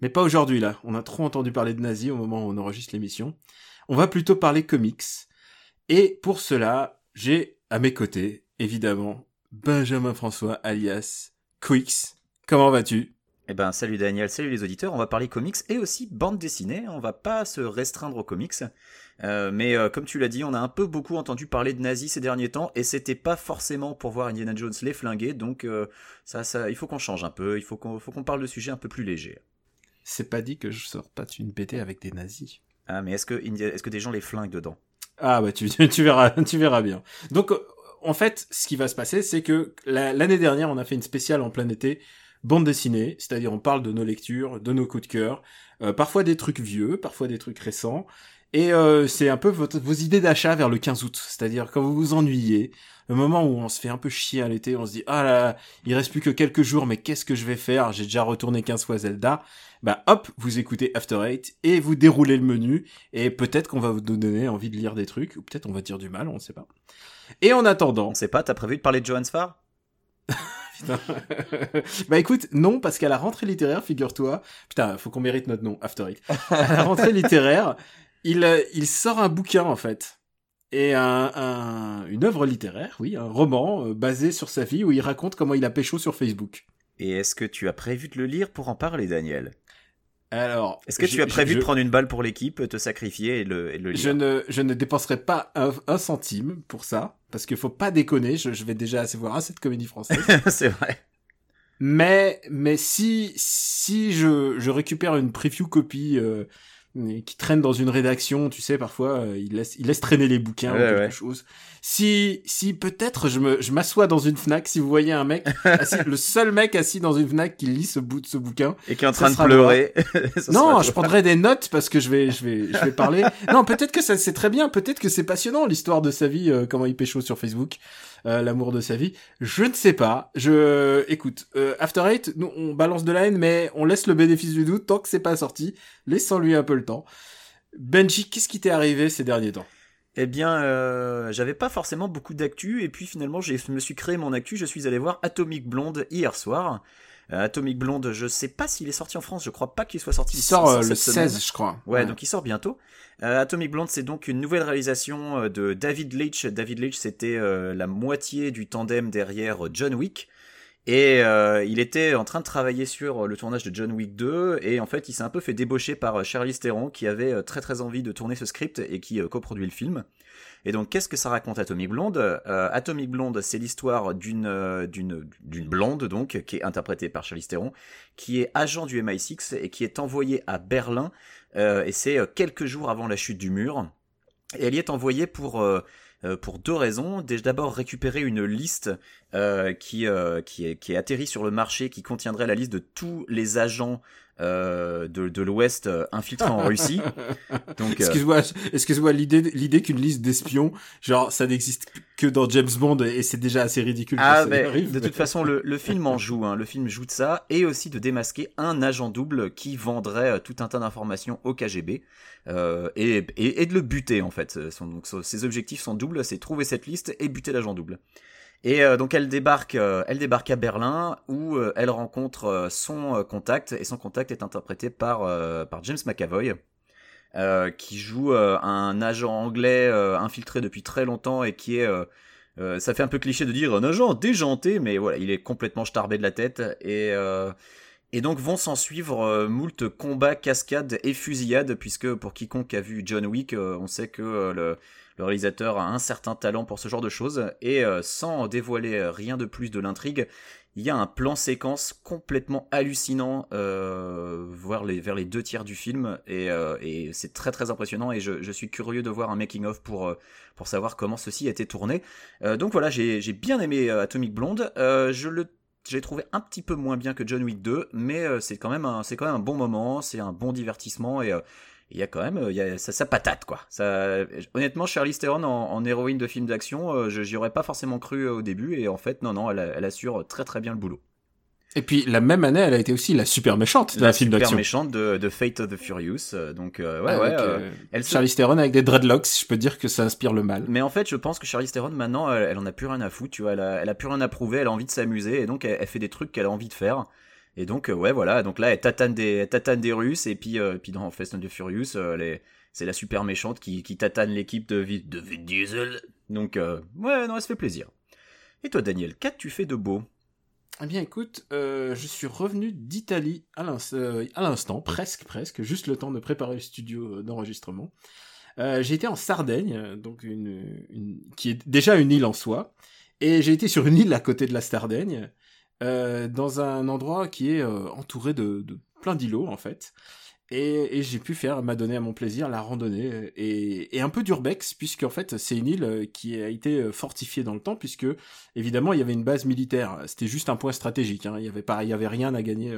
mais pas aujourd'hui là, on a trop entendu parler de nazis au moment où on enregistre l'émission. On va plutôt parler comics. Et pour cela, j'ai à mes côtés, évidemment, Benjamin François alias Quix. Comment vas-tu? Eh ben, salut Daniel, salut les auditeurs. On va parler comics et aussi bande dessinée. On va pas se restreindre aux comics. Euh, mais euh, comme tu l'as dit, on a un peu beaucoup entendu parler de nazis ces derniers temps et c'était pas forcément pour voir Indiana Jones les flinguer. Donc, euh, ça, ça, il faut qu'on change un peu. Il faut qu'on, faut qu'on parle de sujets un peu plus légers. C'est pas dit que je sors pas une BD avec des nazis. Ah, mais est-ce que, des gens les flinguent dedans? Ah, bah, tu, tu verras, tu verras bien. Donc, en fait, ce qui va se passer, c'est que l'année dernière, on a fait une spéciale en plein été bande dessinée, c'est-à-dire on parle de nos lectures, de nos coups de cœur, euh, parfois des trucs vieux, parfois des trucs récents, et euh, c'est un peu vos idées d'achat vers le 15 août, c'est-à-dire quand vous vous ennuyez, le moment où on se fait un peu chier à l'été, on se dit ah là, il reste plus que quelques jours, mais qu'est-ce que je vais faire? J'ai déjà retourné 15 fois Zelda. Bah hop, vous écoutez After Eight et vous déroulez le menu et peut-être qu'on va vous donner envie de lire des trucs ou peut-être on va dire du mal, on ne sait pas. Et en attendant, on sait pas, t'as prévu de parler de Johannes Farr? Bah écoute, non, parce qu'à la rentrée littéraire, figure-toi, putain, faut qu'on mérite notre nom, After It. À la rentrée littéraire, il, euh, il sort un bouquin en fait. Et un, une œuvre littéraire, oui, un roman euh, basé sur sa vie où il raconte comment il a pécho sur Facebook. Et est-ce que tu as prévu de le lire pour en parler, Daniel? Alors, est-ce que tu as prévu de prendre une balle pour l'équipe, te sacrifier et le, et le lire? Je ne, je ne dépenserai pas un, centime pour ça, parce qu'il faut pas déconner. Je, je vais déjà assez voir assez de comédie française. c'est vrai. Mais, mais si, si je, je récupère une preview copie euh, qui traîne dans une rédaction, tu sais, parfois, euh, il laisse, il laisse traîner les bouquins ou quelque chose. Si, si peut-être je me, je m'assois dans une Fnac, si vous voyez un mec, assis, le seul mec assis dans une Fnac qui lit ce bout de ce bouquin. Et qui est en train de pleurer. non, je prendrai des notes parce que je vais, je vais, je vais parler. non, peut-être que ça, c'est très bien, peut-être que c'est passionnant, l'histoire de sa vie, euh, comment il pécho sur Facebook. Euh, l'amour de sa vie. Je ne sais pas. Je, écoute, euh, After Eight, nous on balance de la haine, mais on laisse le bénéfice du doute tant que c'est pas sorti. Laissons-lui un peu le temps. Benji, qu'est-ce qui t'est arrivé ces derniers temps? Eh bien, euh, j'avais pas forcément beaucoup d'actu, et puis finalement, je me suis créé mon actu. Je suis allé voir Atomic Blonde hier soir. Euh, Atomic Blonde, je sais pas s'il est sorti en France, je crois pas qu'il soit sorti. Il sort euh, le 16, je crois. Ouais, donc il sort bientôt. Euh, Atomic Blonde, c'est donc une nouvelle réalisation de David Leitch. David Leitch, c'était la moitié du tandem derrière John Wick. Et il était en train de travailler sur le tournage de John Wick 2 et en fait il s'est un peu fait débaucher par Charlize Theron qui avait très très envie de tourner ce script et qui coproduit le film. Et donc, qu'est-ce que ça raconte Atomic Blonde? Euh, Atomic Blonde, c'est l'histoire d'une euh, d'une d'une blonde donc qui est interprétée par Charlize Theron, qui est agent du MI6 et qui est envoyée à Berlin. Euh, et c'est quelques jours avant la chute du mur. Et elle y est envoyée pour pour deux raisons. D'abord récupérer une liste qui, qui, est, qui est atterrie sur le marché, qui contiendrait la liste de tous les agents euh, de, de l'Ouest euh, infiltré en Russie. Donc, euh, excuse-moi, excuse-moi l'idée, l'idée qu'une liste d'espions, genre ça n'existe que dans James Bond et c'est déjà assez ridicule. Ah, mais de toute façon, le, le film en joue. Hein. Le film joue de ça et aussi de démasquer un agent double qui vendrait tout un tas d'informations au KGB euh, et, et, et, de le buter en fait. Son, donc, ses objectifs sont doubles, c'est trouver cette liste et buter l'agent double. Et euh, donc elle débarque, euh, elle débarque à Berlin où euh, elle rencontre son contact et son contact est interprété par par James McAvoy. qui joue un agent anglais infiltré depuis très longtemps et qui est ça fait un peu cliché de dire un agent déjanté mais voilà il est complètement starbé de la tête et et donc vont s'en suivre moult combats, cascades et fusillades, puisque pour quiconque a vu John Wick, on sait que le, le réalisateur a un certain talent pour ce genre de choses, et euh, sans dévoiler rien de plus de l'intrigue, il y a un plan séquence complètement hallucinant euh, vers, les, deux tiers du film, et, euh, c'est très très impressionnant, et je, suis curieux de voir un making-of pour, euh, pour savoir comment ceci a été tourné. donc voilà, j'ai bien aimé Atomic Blonde, je le j'ai trouvé un petit peu moins bien que John Wick 2, mais c'est quand même un, c'est quand même un bon moment, c'est un bon divertissement et il y a quand même, euh, il y a, ça, ça patate quoi. Ça, honnêtement, Charlize Theron en, en héroïne de film d'action, euh, je j'y aurais pas forcément cru euh, au début et en fait, non, non, elle, elle assure très très bien le boulot. Et puis la même année, elle a été aussi la super méchante d'un La film super d'action. méchante de, de Fate of the Furious, donc euh, ouais, ouais. Avec, euh, euh, elle Charlize Theron avec des dreadlocks, je peux dire que ça inspire le mal. Mais en fait, je pense que Charlize Theron maintenant, elle, elle en a plus rien à foutre, tu vois, elle a, elle a plus rien à prouver, elle a envie de s'amuser et donc elle, elle fait des trucs qu'elle a envie de faire. Et donc euh, ouais, voilà, donc là elle tatane des, elle des Russes et puis euh, puis dans Fast and the Furious, euh, c'est la super méchante qui, qui tatane l'équipe de, Vi- de Vin Diesel. Donc ouais, non, elle se fait plaisir. Et toi, Daniel, qu'as-tu fait de beau? Eh bien, écoute, je suis revenu d'Italie à l'ins- à l'instant, presque, presque, juste le temps de préparer le studio d'enregistrement. J'ai été en Sardaigne, donc une- qui est déjà une île en soi, et j'ai été sur une île à côté de la Sardaigne, euh, dans un endroit qui est euh, entouré de, plein d'îlots en fait. Et, j'ai pu faire, m'adonner à mon plaisir, la randonnée et, un peu d'urbex, puisque en fait c'est une île euh, qui a été fortifiée dans le temps, puisque évidemment il y avait une base militaire. C'était juste un point stratégique. Hein. Il y avait pas, il y avait rien à gagner.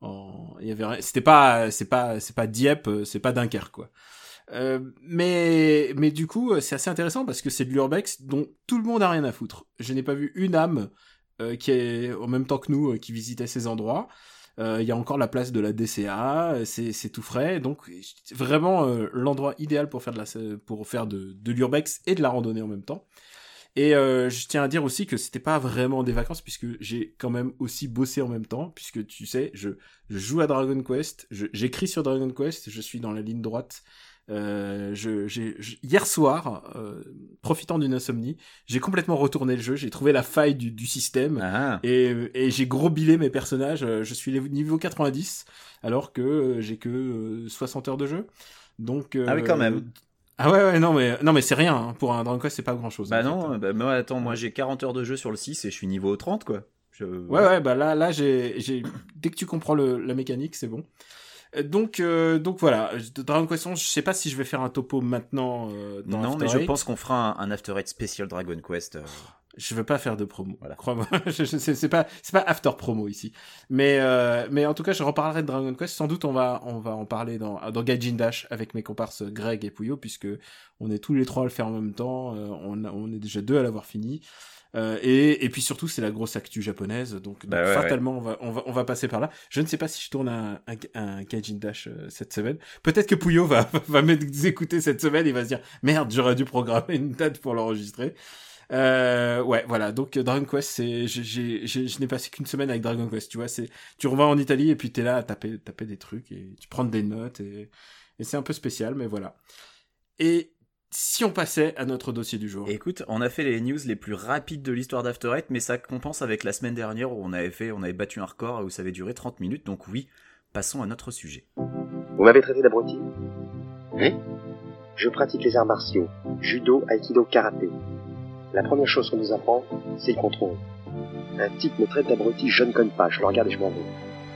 en, il y avait, c'était pas, c'est pas, c'est pas Dieppe, c'est pas Dunkerque quoi. Mais mais du coup c'est assez intéressant parce que c'est de l'urbex dont tout le monde a rien à foutre. Je n'ai pas vu une âme qui est en même temps que nous euh, qui visitait ces endroits. Euh, Il y a encore la place de la DCA, euh, c'est tout frais, donc vraiment euh, l'endroit idéal pour faire de la pour faire de, l'urbex et de la randonnée en même temps. Et euh, je tiens à dire aussi que c'était pas vraiment des vacances puisque j'ai quand même aussi bossé en même temps puisque tu sais je, joue à Dragon Quest, j'écris sur Dragon Quest, je suis dans la ligne droite. Euh, je, j'ai, hier soir, euh, profitant d'une insomnie, j'ai complètement retourné le jeu, j'ai trouvé la faille du, du système Ah, et, et j'ai gros bilé mes personnages. euh, Je suis niveau 90 alors que euh, j'ai que euh, 60 heures de jeu. Donc Ah oui, quand même. Ah ouais ouais non mais non mais c'est rien hein. pour un Dragon Quest c'est pas grand chose. bah non, bah, moi, attends, moi j'ai 40 heures de jeu sur le 6 et je suis niveau 30 quoi. Je- Ouais ouais bah là là j'ai j'ai dès que tu comprends le, la mécanique c'est bon. Donc euh, donc voilà Dragon Quest 11 je sais pas si je vais faire un topo maintenant euh, dans Non, After mais je pense qu'on fera un, un After Eight spécial Dragon Quest. euh. Je veux pas faire de promo. Voilà. Crois-moi, c'est pas c'est pas after promo ici. Mais euh, mais en tout cas, je reparlerai de Dragon Quest. Sans doute, on va on va en parler dans dans Gaijin Dash avec mes comparses Greg et Puyo puisque on est tous les trois à le faire en même temps. euh, on on est déjà deux à l'avoir fini. Euh, et, et puis surtout, c'est la grosse actu japonaise, donc, Bah ouais, fatalement, On, va, on, va, on va passer par là. Je ne sais pas si je tourne un, un, un Gaijin Dash euh, cette semaine. Peut-être que Puyo va, va m'écouter cette semaine et va se dire merde, j'aurais dû programmer une date pour l'enregistrer. Euh, ouais, voilà. Donc euh, Dragon Quest, c'est, j'ai, j'ai, j'ai- je n'ai passé qu'une semaine avec Dragon Quest. Tu vois, c'est, tu revends en Italie et puis t'es là à taper, taper des trucs et tu prends des notes et, et c'est un peu spécial, mais voilà. Et si on passait à notre dossier du jour. Écoute, on a fait les news les plus rapides de l'histoire d'After Eight, mais ça compense avec la semaine dernière où on avait fait, on avait battu un record où ça avait duré 30 minutes. Donc oui, passons à notre sujet. Vous m'avez traité d'abruti? Oui. Je pratique les arts martiaux, judo, aikido, karaté. La première chose qu'on nous apprend, c'est le contrôle. Un type me traite d'abruti, je ne connais pas, je le regarde et je m'en vais.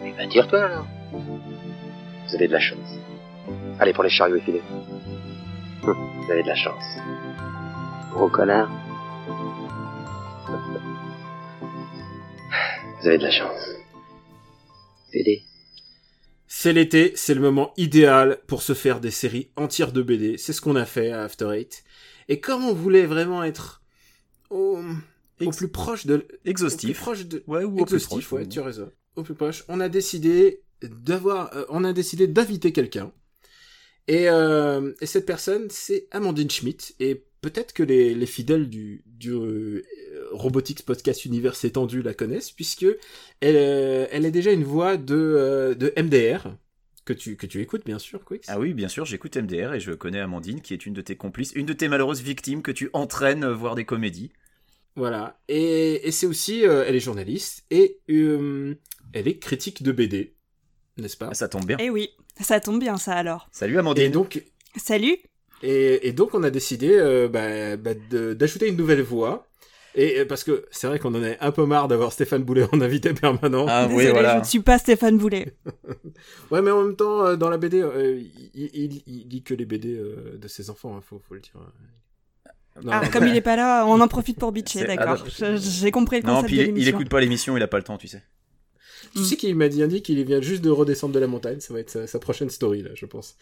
Eh ben, tire-toi alors. Vous avez de la chance. Allez pour les chariots effilés. Vous avez de la chance. Gros connard. Vous avez de la chance. BD. C'est l'été, c'est le moment idéal pour se faire des séries entières de BD. C'est ce qu'on a fait à After Eight. Et comme on voulait vraiment être au, plus proche de, au plus Exhaustif. proche de, Ouais, ou au plus exhaustif, proche. ouais, tu as raison. Au plus proche. On a décidé d'avoir, euh, on a décidé d'inviter quelqu'un. Et, euh, et cette personne, c'est Amandine Schmidt. Et peut-être que les, les fidèles du, du euh, Robotics Podcast Univers étendu la connaissent, puisque elle, euh, elle est déjà une voix de, de MDR, que tu, que tu écoutes, bien sûr, Quix. Ah oui, bien sûr, j'écoute MDR et je connais Amandine qui est une de tes complices, une de tes malheureuses victimes que tu entraînes voir des comédies. Voilà. Et, et c'est aussi, elle est journaliste et elle est critique de BD, n'est-ce pas Ah, ça tombe bien. Eh oui, ça tombe bien ça alors. Salut Et Amandine. donc, Salut et, et donc on a décidé euh, bah, bah, de- d'ajouter une nouvelle voix. Et euh, parce que c'est vrai qu'on en est un peu marre d'avoir Stéphane Boulet en invité permanent. Ah oui, voilà. je ne suis pas Stéphane Boulet. Ouais, mais en même temps, euh, dans la BD, euh, il, il, il lit que les BD euh, de ses enfants, hein, faut, faut le dire. Non, Ah, non, comme il est pas là, on en profite pour bitcher, d'accord. ah, Je- J'ai compris le Non, concept puis de il, il écoute pas l'émission, il a pas le temps, tu sais. Tu Mm. sais qu'il m'a dit, dit qu'il vient juste de redescendre de la montagne. Ça va être sa, sa prochaine story, là, je pense.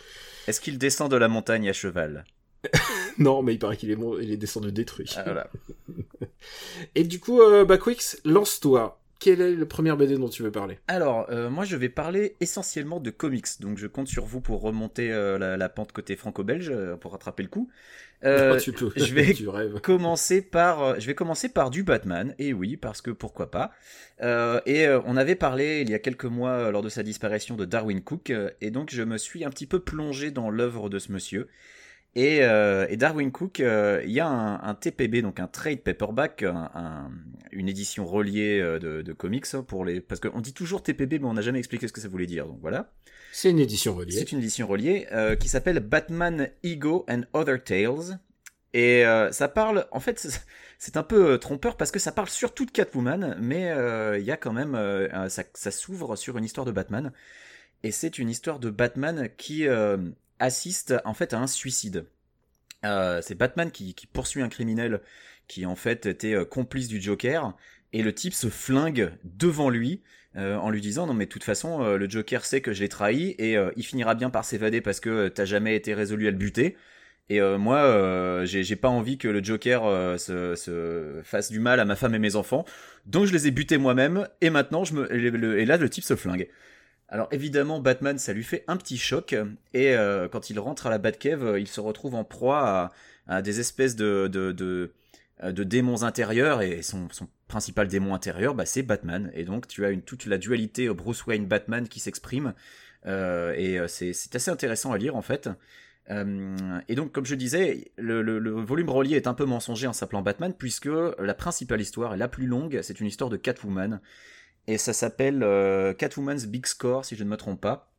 Est-ce qu'il descend de la montagne à cheval? Non, mais il paraît qu'il est, il est descendu détruit. Ah, voilà. Et du coup, euh, bah, Quix, lance-toi. Quelle est la première BD dont tu veux parler Alors, euh, moi je vais parler essentiellement de comics, donc je compte sur vous pour remonter euh, la, la pente côté franco-belge, euh, pour rattraper le coup. Oh, Tu peux. je vais- tu commencer par, je vais commencer par du Batman, et oui, parce que pourquoi pas. Et on avait parlé il y a quelques mois lors de sa disparition de Darwin Cook, et donc je me suis un petit peu plongé dans l'œuvre de ce monsieur. Et, euh, et Darwin Cook, euh, il y a un, un TPB, donc un trade paperback, un- un- une édition reliée euh, de, de comics hein, pour les, parce qu'on dit toujours TPB, mais on n'a jamais expliqué ce que ça voulait dire. Donc voilà. C'est une édition reliée. C'est une édition reliée euh, qui s'appelle Batman Ego and Other Tales. Et euh, ça parle, en fait, c'est- un peu trompeur parce que ça parle surtout de Catwoman, mais euh, il y a quand même, euh, ça, ça s'ouvre sur une histoire de Batman. Et c'est une histoire de Batman qui euh, assiste en fait à un suicide. Euh, c'est Batman qui, poursuit un criminel qui en fait était euh, complice du Joker et le type se flingue devant lui euh, en lui disant non mais de toute façon le Joker sait que je l'ai trahi et il finira bien par s'évader parce que t'as jamais été résolu à le buter. Et moi j'ai pas envie que le Joker se, se fasse du mal à ma femme et mes enfants. Donc je les ai butés moi-même et maintenant je me et là le type se flingue alors évidemment Batman ça lui fait un petit choc et euh, quand il rentre à la Batcave euh, il se retrouve en proie à, des espèces euh, de démons intérieurs et son, principal démon intérieur bah, c'est Batman. Et donc tu as toute la dualité Bruce Wayne Batman qui s'exprime et c'est assez intéressant à lire en fait. Et donc comme je disais le, le- le volume relié est un peu mensonger en s'appelant Batman puisque la principale histoire et la plus longue c'est une histoire de Catwoman et ça s'appelle euh, Catwoman's Big Score si je ne me trompe pas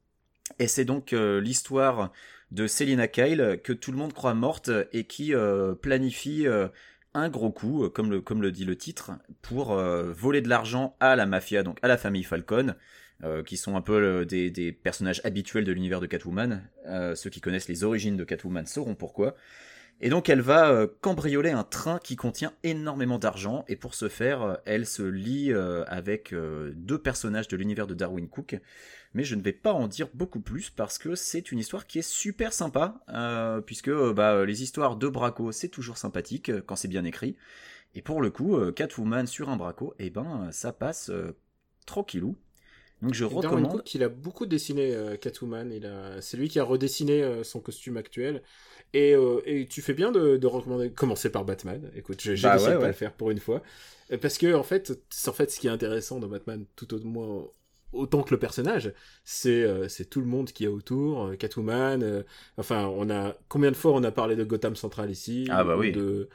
et c'est donc euh, l'histoire de Selina Kyle que tout le monde croit morte et qui euh, planifie un gros coup, comme le, dit le titre, pour voler de l'argent à la mafia, donc à la famille Falcon, qui sont un peu des, personnages habituels de l'univers de Catwoman. Ceux qui connaissent les origines de Catwoman sauront pourquoi. Et donc elle va euh, cambrioler un train qui contient énormément d'argent, et pour ce faire, euh, elle se lie euh, avec deux personnages de l'univers de Darwin Cook, mais je ne vais pas en dire beaucoup plus parce que c'est une histoire qui est super sympa, puisque bah, les histoires de braco c'est toujours sympathique quand c'est bien écrit, et pour le coup, Catwoman sur un braco, eh ben ça passe tranquillou. Donc je Et recommande. Cook, il a beaucoup dessiné euh, Catwoman. Il a... C'est lui qui a redessiné euh, son costume actuel. Et, euh, et tu fais bien de, de recommander, commencer par Batman. Écoute, j'ai Bah décidé ouais, de pas le faire pour une fois. Parce que, en fait, en fait ce qui est intéressant dans Batman, tout au moins autant que le personnage, c'est c'est tout le monde qui est autour, Catwoman, enfin, on a combien de fois on a parlé de Gotham Central ici, Ah bah ou oui. de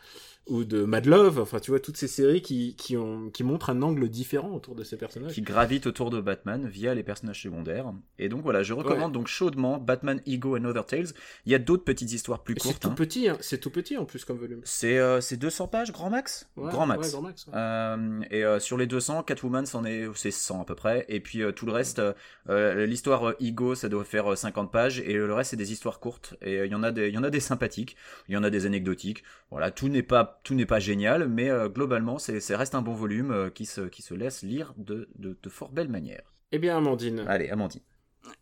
ou de Mad Love, enfin tu vois toutes ces séries qui qui ont qui montrent un angle différent autour de ces personnages. qui gravite autour de Batman via les personnages secondaires. Et donc voilà, je recommande donc chaudement Batman Ego and Other Tales. Il y a d'autres petites histoires plus Et C'est courtes. tout hein. petit, hein. c'est tout petit en plus comme volume. C'est euh, c'est 200 pages, grand max? Ouais, Grand max. ouais, grand max. ouais. Euh, et euh, sur les 200, Catwoman, c'en est, c'est 100 à peu près. Et puis euh, tout le reste, l'histoire Ego, ça doit faire euh, 50 pages. Et le reste, c'est des histoires courtes. Et il y en a des, il y en a des sympathiques, il y en a des anecdotiques. Voilà, tout n'est pas, tout n'est pas génial, mais euh, globalement, c'est, c'est reste un bon volume euh, qui se, qui se laisse lire de, de, de fort belle manière. Eh bien, Amandine. Allez, Amandine.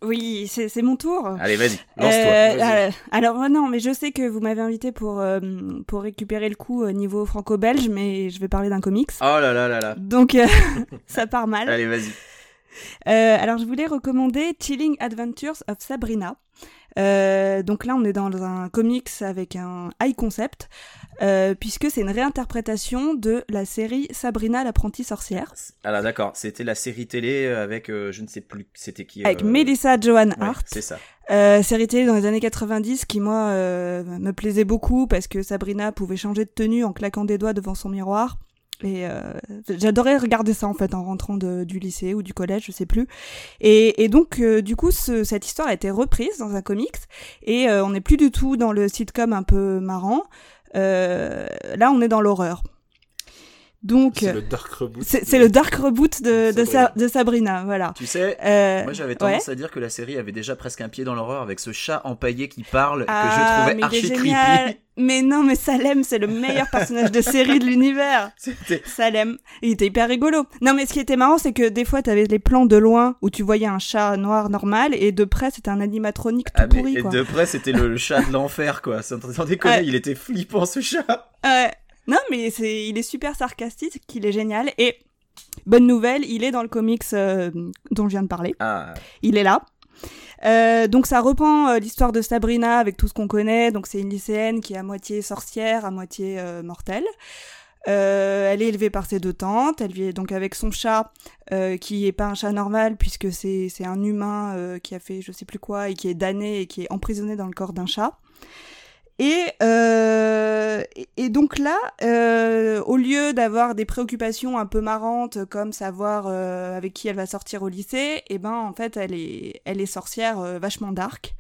Oui, c'est c'est mon tour. Allez, vas-y, lance-toi. Euh, euh, alors non, mais je sais que vous m'avez invité pour euh, pour récupérer le coup au niveau franco-belge, mais je vais parler d'un comics. Oh là là là là. Donc euh, ça part mal. Allez, vas-y. Euh, alors je voulais recommander Chilling Adventures of Sabrina. Euh, donc là on est dans un comics avec un high concept euh, puisque c'est une réinterprétation de la série Sabrina l'apprentie sorcière Alors d'accord, c'était la série télé avec, euh, je ne sais plus, c'était qui avec euh, Melissa Joan ouais, Hart. c'est ça. Euh, série télé dans les années 90 qui moi euh, me plaisait beaucoup parce que Sabrina pouvait changer de tenue en claquant des doigts devant son miroir. Et euh, j'adorais regarder ça en fait en rentrant de- du lycée ou du collège, je sais plus. Et, et donc euh, du coup ce- cette histoire a été reprise dans un comics et euh, on n'est plus du tout dans le sitcom un peu marrant. Euh, là on est dans l'horreur. Donc, C'est le dark reboot. c'est c'est le dark reboot de, de, Sabrina. Sa- de Sabrina, voilà. Tu sais, Euh, moi j'avais ouais. tendance à dire que la série avait déjà presque un pied dans l'horreur avec ce chat empaillé qui parle Ah, que je trouvais mais il archi creepy. Mais non, mais Salem, c'est le meilleur personnage de série de l'univers. C'était Salem. Il était hyper rigolo. Non, mais ce qui était marrant, c'est que des fois, t'avais les plans de loin où tu voyais un chat noir normal et de près, c'était un animatronique tout ah, mais- pourri, et de près c'était le, le chat de l'enfer quoi. Sans sans déconner, Ouais. il était flippant ce chat. Ouais. Non, mais c'est, il est super sarcastique, il est génial. Et bonne nouvelle, il est dans le comics euh, dont je viens de parler. Ah, Il est là. Euh, donc ça reprend euh, l'histoire de Sabrina avec tout ce qu'on connaît. Donc c'est une lycéenne qui est à moitié sorcière, à moitié euh, mortelle. Euh, elle est élevée par ses deux tantes. Elle vit donc avec son chat, euh, qui est pas un chat normal puisque c'est c'est un humain euh, qui a fait je sais plus quoi et qui est damné et qui est emprisonné dans le corps d'un chat. Et, euh, et- donc là, euh, au lieu d'avoir des préoccupations un peu marrantes comme savoir euh, avec qui elle va sortir au lycée, et ben en fait elle est, elle est sorcière euh, vachement dark.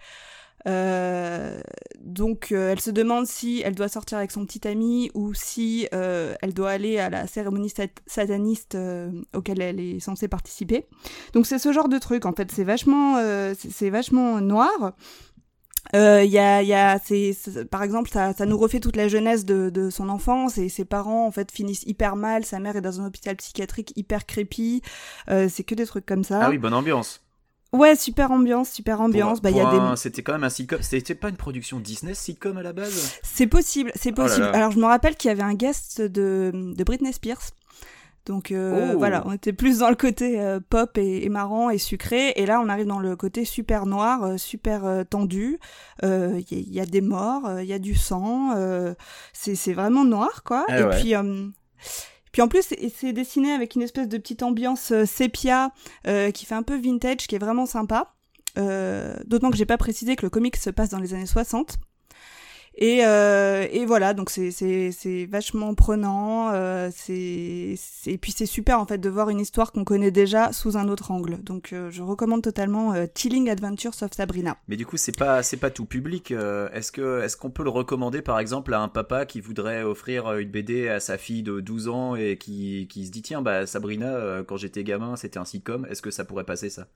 Euh, donc euh, elle se demande si elle doit sortir avec son petit ami ou si elle doit aller à la cérémonie sat- sataniste auquel elle est censée participer. Donc c'est ce genre de truc en fait, c'est vachement, c'est vachement noir. Euh, y a, y a c'est, par exemple, ça, ça nous refait toute la jeunesse de, de son enfance et ses parents en fait finissent hyper mal. Sa mère est dans un hôpital psychiatrique hyper creepy. Euh, c'est que des trucs comme ça. ah oui, bonne ambiance. Ouais, super ambiance, super ambiance. Pour- bah il y a pour des, C'était quand même un sitcom. C'était pas une production Disney sitcom à la base? c'est possible, c'est Oh là possible. là. Alors je me rappelle qu'il y avait un guest de, de Britney Spears. Donc euh, Oh. voilà, on était plus dans le côté euh, pop et, et marrant et sucré, et là on arrive dans le côté super noir, euh, super tendu. Il y, a- il y a des morts, il y a du sang, c'est vraiment noir quoi. Ah et ouais. puis puis en plus c'est- dessiné avec une espèce de petite ambiance sépia qui fait un peu vintage, qui est vraiment sympa. D'autant que j'ai pas précisé que le comic se passe dans les années 60. Et, euh, et voilà, donc c'est vachement prenant. Euh, et puis c'est super en fait de voir une histoire qu'on connaît déjà sous un autre angle. Donc euh, je recommande totalement Chilling Adventures of Sabrina. Mais du coup, c'est pas c'est pas tout public. Est-ce que qu'on peut le recommander par exemple à un papa qui voudrait offrir une BD à sa fille de 12 ans et qui, qui se dit tiens bah Sabrina quand j'étais gamin c'était un sitcom. Est-ce que ça pourrait passer ça?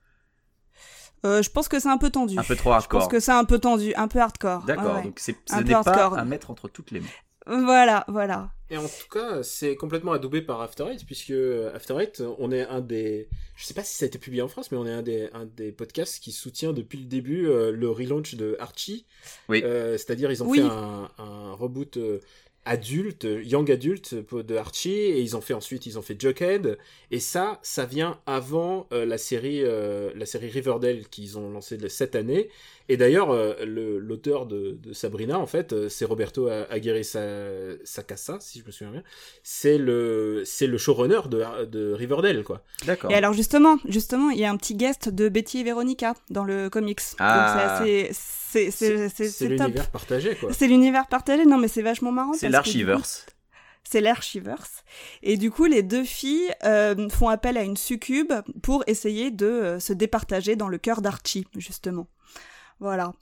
Euh, je pense que c'est un peu tendu. Un peu trop Je hardcore. pense que c'est un peu tendu, un peu hardcore. D'accord. Ouais, ouais. Donc c'est pas hardcore. à mettre entre toutes les mains. Voilà, voilà. Et en tout cas, c'est complètement adoubé par After Eight, puisque After Eight, on est un des, je sais pas si ça a été publié en France, mais on est un des, un des podcasts qui soutient depuis le début euh, le relaunch de Archie. Oui. Euh, C'est-à-dire, ils ont Oui. fait un, un reboot euh, adulte, young adulte de Archie, et ils ont fait ensuite, ils ont fait Jughead, et ça, ça vient avant euh, la série, euh, la série Riverdale qu'ils ont lancée cette année. Et d'ailleurs, euh, l'auteur de, de Sabrina, en fait, euh, c'est Roberto Aguirre Sa- Sacasa, si je me souviens bien. C'est le, c'est le showrunner de, de Riverdale, quoi. D'accord. Et alors justement, justement, il y a un petit guest de Betty et Veronica dans le comics. Ah. C'est l'univers partagé, quoi. C'est l'univers partagé. Non mais c'est vachement marrant. C'est l'archiverse. C'est l'archiverse. Et du coup, les deux filles euh, font appel à une succube pour essayer de euh, se départager dans le cœur d'Archie, justement. Voilà.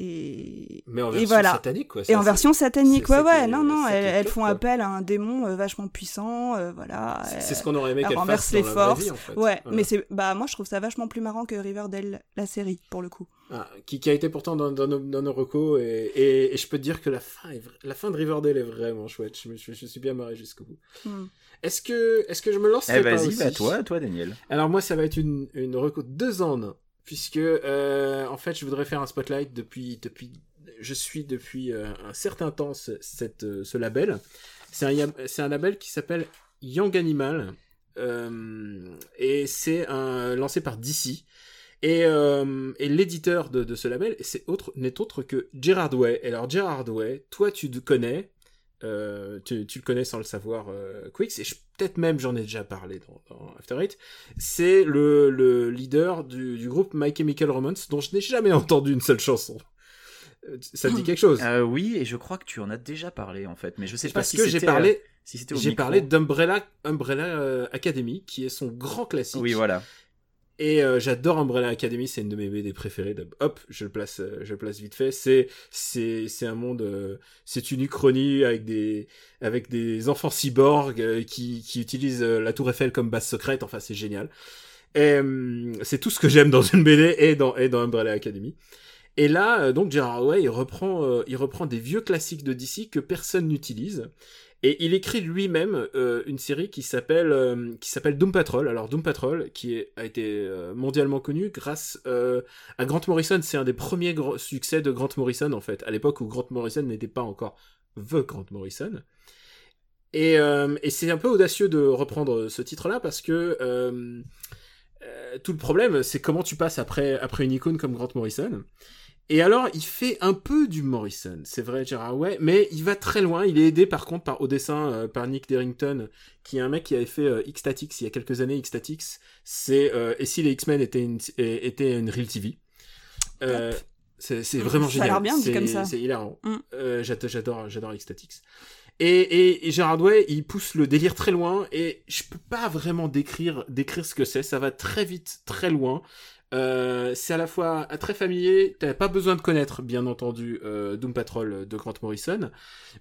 Et, Mais en et version voilà. satanique, quoi. Et en version satanique, c'est ouais, ouais, est- non, non, est elles, font quoi. appel à un démon euh, vachement puissant, euh, voilà. c'est- euh, ce qu'on aurait aimé elle qu'elle renverse fasse les dans la vraie forces. vie, en fait. Ouais, Voilà. mais c'est, bah, moi je trouve ça vachement plus marrant que Riverdale, la série, pour le coup. Ah, qui, qui a été pourtant dans, dans nos, dans nos recos et, et, et je peux te dire que la fin, est, vra- la fin de Riverdale est vraiment chouette. Je, me- je, je suis bien marré jusqu'au bout. Hmm. Est-ce que, est-ce que je me lance Eh vas-y, bah toi, toi Daniel. Alors moi, ça va être une, une reco deux en un, puisque euh, en fait, je voudrais faire un spotlight depuis, depuis, je suis depuis euh, un certain temps ce, euh, label. C'est un, label qui s'appelle Young Animal et c'est lancé par DC. Et, l'éditeur de, ce label, c'est autre n'est autre que Gerard Way. Et alors Gerard Way, toi tu le connais, euh, tu, tu le connais sans le savoir, euh, Quicks, et peut-être même j'en ai déjà parlé dans, dans After Eight. C'est le, le leader du, du groupe My Chemical Romance, dont je n'ai jamais entendu une seule chanson. Euh, Ça te dit quelque chose? Euh, oui, et je crois que tu en as déjà parlé en fait, mais je sais pas Parce si que j'ai parlé, si j'ai parlé d'Umbrella Umbrella Academy, qui est son grand classique. Oui, voilà. Et euh, j'adore Umbrella Academy, c'est une de mes BD préférées. Hop, je le place, euh, je le place vite fait. C'est, c'est, c'est un monde, euh, c'est une uchronie avec des, avec des enfants cyborgs euh, qui, qui utilisent euh, la Tour Eiffel comme base secrète. Enfin, c'est génial. Et hum, c'est tout ce que j'aime dans une BD et dans, et dans Umbrella Academy. Et là, donc Gerard Way, il reprend, il reprend des vieux classiques de DC que personne n'utilise. Et il écrit lui-même euh, une série qui s'appelle euh, qui s'appelle Doom Patrol. Alors Doom Patrol, qui a été euh, mondialement connu grâce à Grant Morrison. C'est un des premiers succès de Grant Morrison en fait, à l'époque où Grant Morrison n'était pas encore the Grant Morrison. Et, et c'est un peu audacieux de reprendre ce titre-là parce que tout le problème, c'est comment tu passes après après une icône comme Grant Morrison. Et alors, il fait un peu du Morrison, c'est vrai, Gerard Way, mais il va très loin. Il est aidé par contre par, au dessin euh, par Nick Derrington, qui est un mec qui avait fait euh, X-Statix il y a quelques années. X-Statix, c'est euh, et si les X-Men étaient une, étaient une real TV. Euh, c'est c'est vraiment Ça a génial. l'air bien dit C'est- comme ça. C'est hilarant. Mm. J'ado- j'adore, j'adore X-Statix. Et, et, et Gerard Way, il pousse le délire très loin, et je peux pas vraiment décrire, décrire ce que c'est. Ça va très vite, très loin. Euh, c'est à la fois très familier, t'as pas besoin de connaître, bien entendu, euh, Doom Patrol de Grant Morrison,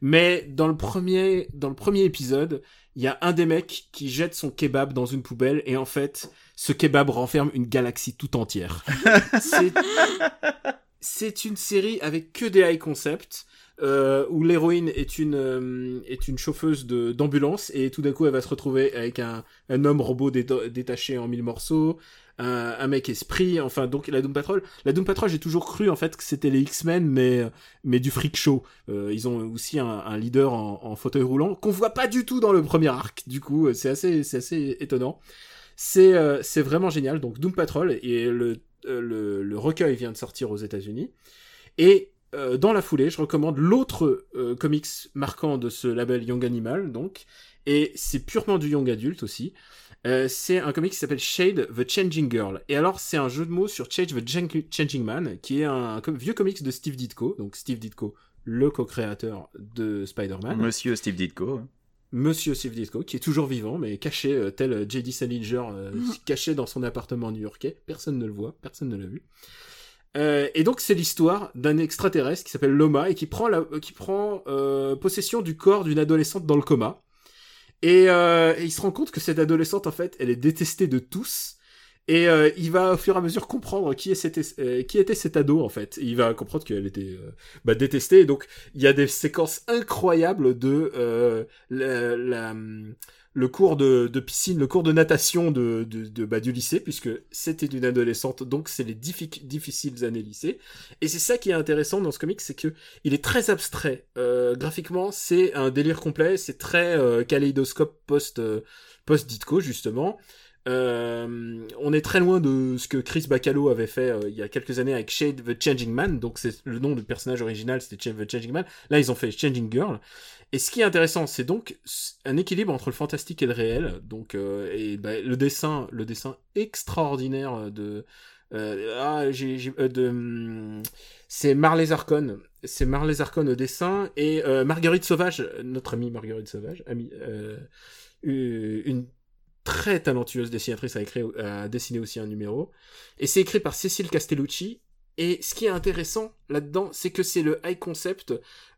mais dans le premier, dans le premier épisode, il y a un des mecs qui jette son kebab dans une poubelle, et en fait, ce kebab renferme une galaxie tout entière. c'est, une série avec que des high concepts. Euh, où l'héroïne est une euh, est une chauffeuse de d'ambulance et tout d'un coup elle va se retrouver avec un, un homme robot déta- détaché en mille morceaux un, un mec esprit enfin donc la Doom Patrol. La Doom Patrol j'ai toujours cru en fait que c'était les X-Men mais mais du freak show. Euh, ils ont aussi un, un leader en, en fauteuil roulant qu'on voit pas du tout dans le premier arc. Du coup c'est assez c'est assez étonnant. C'est euh, c'est vraiment génial. Donc Doom Patrol et le euh, le, le recueil vient de sortir aux États-Unis. Et euh, dans la foulée, je recommande l'autre euh, comics marquant de ce label Young Animal, donc, et c'est purement du young adulte aussi. Euh, c'est un comic qui s'appelle Shade the Changing Girl. Et alors, c'est un jeu de mots sur Change the Changing Man, qui est un, vieux comics de Steve Ditko. Donc, Steve Ditko, le co-créateur de Spider-Man. Monsieur Steve Ditko. hein. Monsieur Steve Ditko, qui est toujours vivant, mais caché, euh, tel euh, J.D. Salinger, euh, caché dans son appartement new-yorkais. Personne ne le voit, personne ne l'a vu. Euh, et donc c'est l'histoire d'un extraterrestre qui s'appelle Loma et qui prend, la, qui prend euh, possession du corps d'une adolescente dans le coma. Et, euh, il se rend compte que cette adolescente, en fait, elle est détestée de tous. Et euh, il va au fur et à mesure comprendre qui, euh, était cet ado, en fait. Il va comprendre qu'elle était euh, bah, détestée. Donc, il y a des séquences incroyables de euh, la, la- le cours de, de piscine, le cours de natation de, de, de- bah, du lycée, puisque c'était une adolescente, donc c'est les diffi- difficiles années lycée. Et c'est ça qui est intéressant dans ce comic, c'est que il est très abstrait. Euh, graphiquement, c'est un délire complet, c'est très euh, kaléidoscope post euh, post Ditko justement. Euh, on est très loin de ce que Chris Bacalo avait fait euh, il y a quelques années avec Shade the Changing Man. Donc c'est le nom du personnage original, c'était Shade the Changing Man. Là, ils ont fait Changing Girl. Et ce qui est intéressant, c'est donc un équilibre entre le fantastique et le réel. Donc euh, bah, le dessin, le dessin extraordinaire de euh, ah, euh, hum, c'est Marley Zarkon. C'est Marley Zarkon au dessin et Marguerite Sauvage, notre amie Marguerite Sauvage, amie, une très talentueuse dessinatrice a, écrit, a dessiné aussi un numéro. Et c'est écrit par Cécile Castellucci. Et ce qui est intéressant là-dedans, c'est que c'est le high concept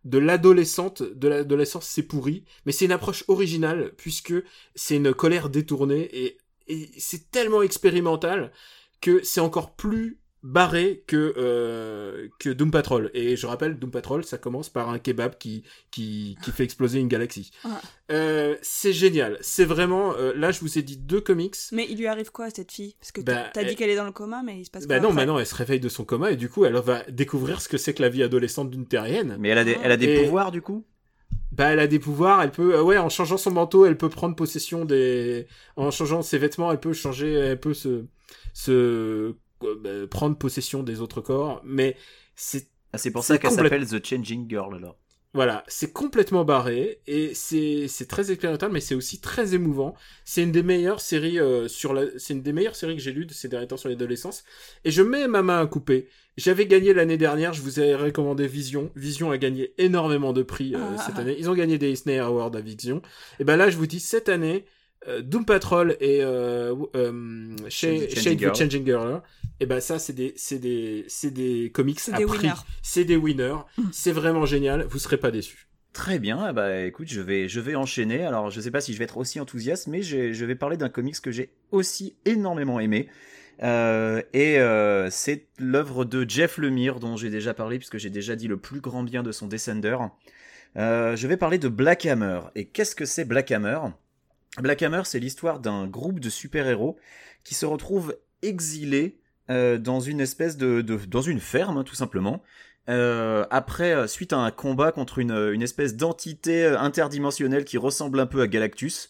de l'adolescente, de l'adolescence c'est pourri, mais c'est une approche originale puisque c'est une colère détournée et, et c'est tellement expérimental que c'est encore plus barré que euh, que Doom Patrol. Et je rappelle Doom Patrol ça commence par un kebab qui qui qui fait exploser une galaxie. Ouais. euh, c'est génial. C'est vraiment euh, là je vous ai dit deux comics. Mais il lui arrive quoi à cette fille? Parce que Bah, t'as dit elle- qu'elle est dans le coma, mais il se passe bah quoi non après maintenant elle se réveille de son coma et du coup elle va découvrir ce que c'est que la vie adolescente d'une terrienne. Mais elle a des, elle a des Et- pouvoirs du coup? Bah elle a des pouvoirs, elle peut euh, ouais en changeant son manteau, elle peut prendre possession des en changeant ses vêtements, elle peut changer, elle peut se se euh, bah, prendre possession des autres corps, mais c'est Ah, C'est pour C'est ça qu'elle complète- s'appelle The Changing Girl alors. voilà, c'est complètement barré et c'est c'est très expérimental, mais c'est aussi très émouvant. C'est une des meilleures séries euh, sur la, c'est une des meilleures séries que j'ai lues de ces derniers temps sur l'adolescence. Et je mets ma main à couper. J'avais gagné l'année dernière, je vous ai recommandé Vision. Vision a gagné énormément de prix euh, Ah. cette année. Ils ont gagné des Disney Awards à Vision. Et ben là, je vous dis cette année, euh, Doom Patrol et euh, euh, Shade the Girl. Changing Girl, et ben ça c'est des c'est des c'est des comics C'est à des prix. winners. C'est des winners. Mm. C'est vraiment génial. Vous serez pas déçus. Très bien, eh bah écoute, je vais, je vais enchaîner. Alors, je sais pas si je vais être aussi enthousiaste, mais j'ai- je vais parler d'un comics que j'ai aussi énormément aimé. Euh, et euh, c'est l'œuvre de Jeff Lemire, dont j'ai déjà parlé, puisque j'ai déjà dit le plus grand bien de son Descender. Euh, je vais parler de Black Hammer. Et qu'est-ce que c'est Black Hammer? Black Hammer, c'est l'histoire d'un groupe de super-héros qui se retrouve exilés euh, dans une espèce de, dans une ferme, hein, tout simplement. Euh, après, euh, suite à un combat contre une, espèce d'entité interdimensionnelle qui ressemble un peu à Galactus.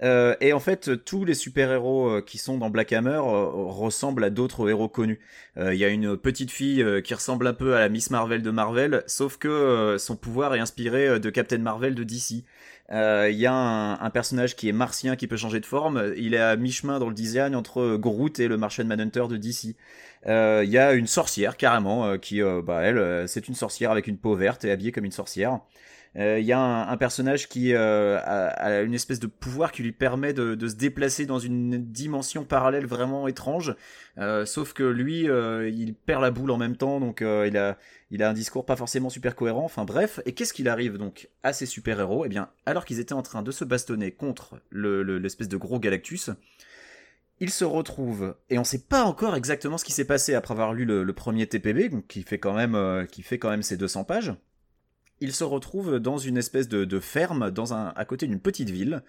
Et en fait, tous les super-héros qui sont dans Black Hammer ressemblent à d'autres héros connus. Il y a une petite fille qui ressemble un peu à la Miss Marvel de Marvel, sauf que son pouvoir est inspiré de Captain Marvel de DC. Euh, Il y a un, un personnage qui est martien qui peut changer de forme. Il est à mi-chemin dans le design entre Groot et le Martian Manhunter de DC. Euh, Il y a une sorcière carrément euh, qui, euh, bah elle, euh, c'est une sorcière avec une peau verte et habillée comme une sorcière. Euh, Il y a un, personnage qui euh, a, une espèce de pouvoir qui lui permet de, se déplacer dans une dimension parallèle vraiment étrange. Euh, sauf que lui, euh, il perd la boule en même temps, donc euh, il a, un discours pas forcément super cohérent. Enfin bref, et qu'est-ce qu'il arrive donc à ces super héros Eh bien, alors qu'ils étaient en train de se bastonner contre le- le- l'espèce de gros Galactus, ils se retrouvent et on sait pas encore exactement ce qui s'est passé après avoir lu le, premier TPB, qui fait quand même, euh, qui fait quand même ses 200 pages ils se retrouvent dans une espèce de, ferme, dans un, à côté d'une petite ville.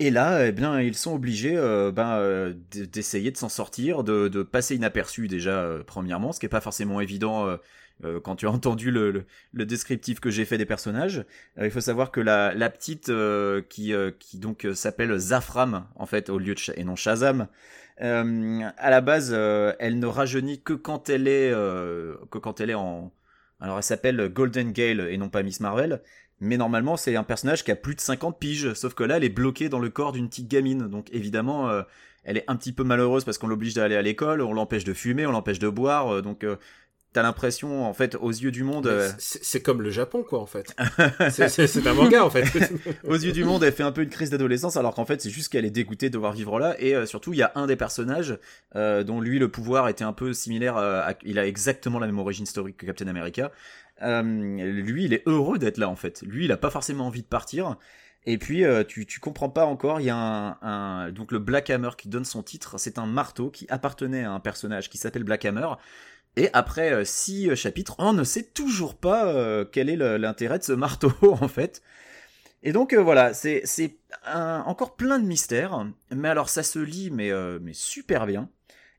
Et là, eh bien, ils sont obligés euh, ben, euh, d'essayer de s'en sortir, de, passer inaperçus déjà, euh, premièrement, ce qui est pas forcément évident quand tu as entendu le, descriptif que j'ai fait des personnages. Il faut savoir que la, petite qui, qui donc s'appelle Zafram, en fait, au lieu de et non Shazam, à la base, elle ne rajeunit que quand elle est, que quand elle est en, alors elle s'appelle Golden Gale et non pas Miss Marvel. Mais normalement, c'est un personnage qui a plus de 50 piges. Sauf que là, elle est bloquée dans le corps d'une petite gamine. Donc évidemment, euh, elle est un petit peu malheureuse parce qu'on l'oblige d'aller à l'école, on l'empêche de fumer, on l'empêche de boire. euh, donc euh, t'as l'impression, en fait, aux yeux du monde, euh, C'est comme le Japon, quoi, en fait. C'est- un manga, en fait. aux yeux du monde, elle fait un peu une crise d'adolescence, alors qu'en fait, c'est juste qu'elle est dégoûtée de devoir vivre là. Et euh, surtout, il y a un des personnages euh, dont lui, le pouvoir était un peu similaire. euh, à, il a exactement la même origine historique que Captain America. Lui, il est heureux d'être là, en fait. Lui, il a pas forcément envie de partir. Et puis, euh, tu, tu comprends pas encore. Il y a un, un- donc le Black Hammer qui donne son titre. C'est un marteau qui appartenait à un personnage qui s'appelle Black Hammer. Et après euh, six euh, chapitres, on ne sait toujours pas euh, quel est l'intérêt de ce marteau en fait. Et donc voilà, c'est encore plein de mystères, mais alors ça se lit mais super bien.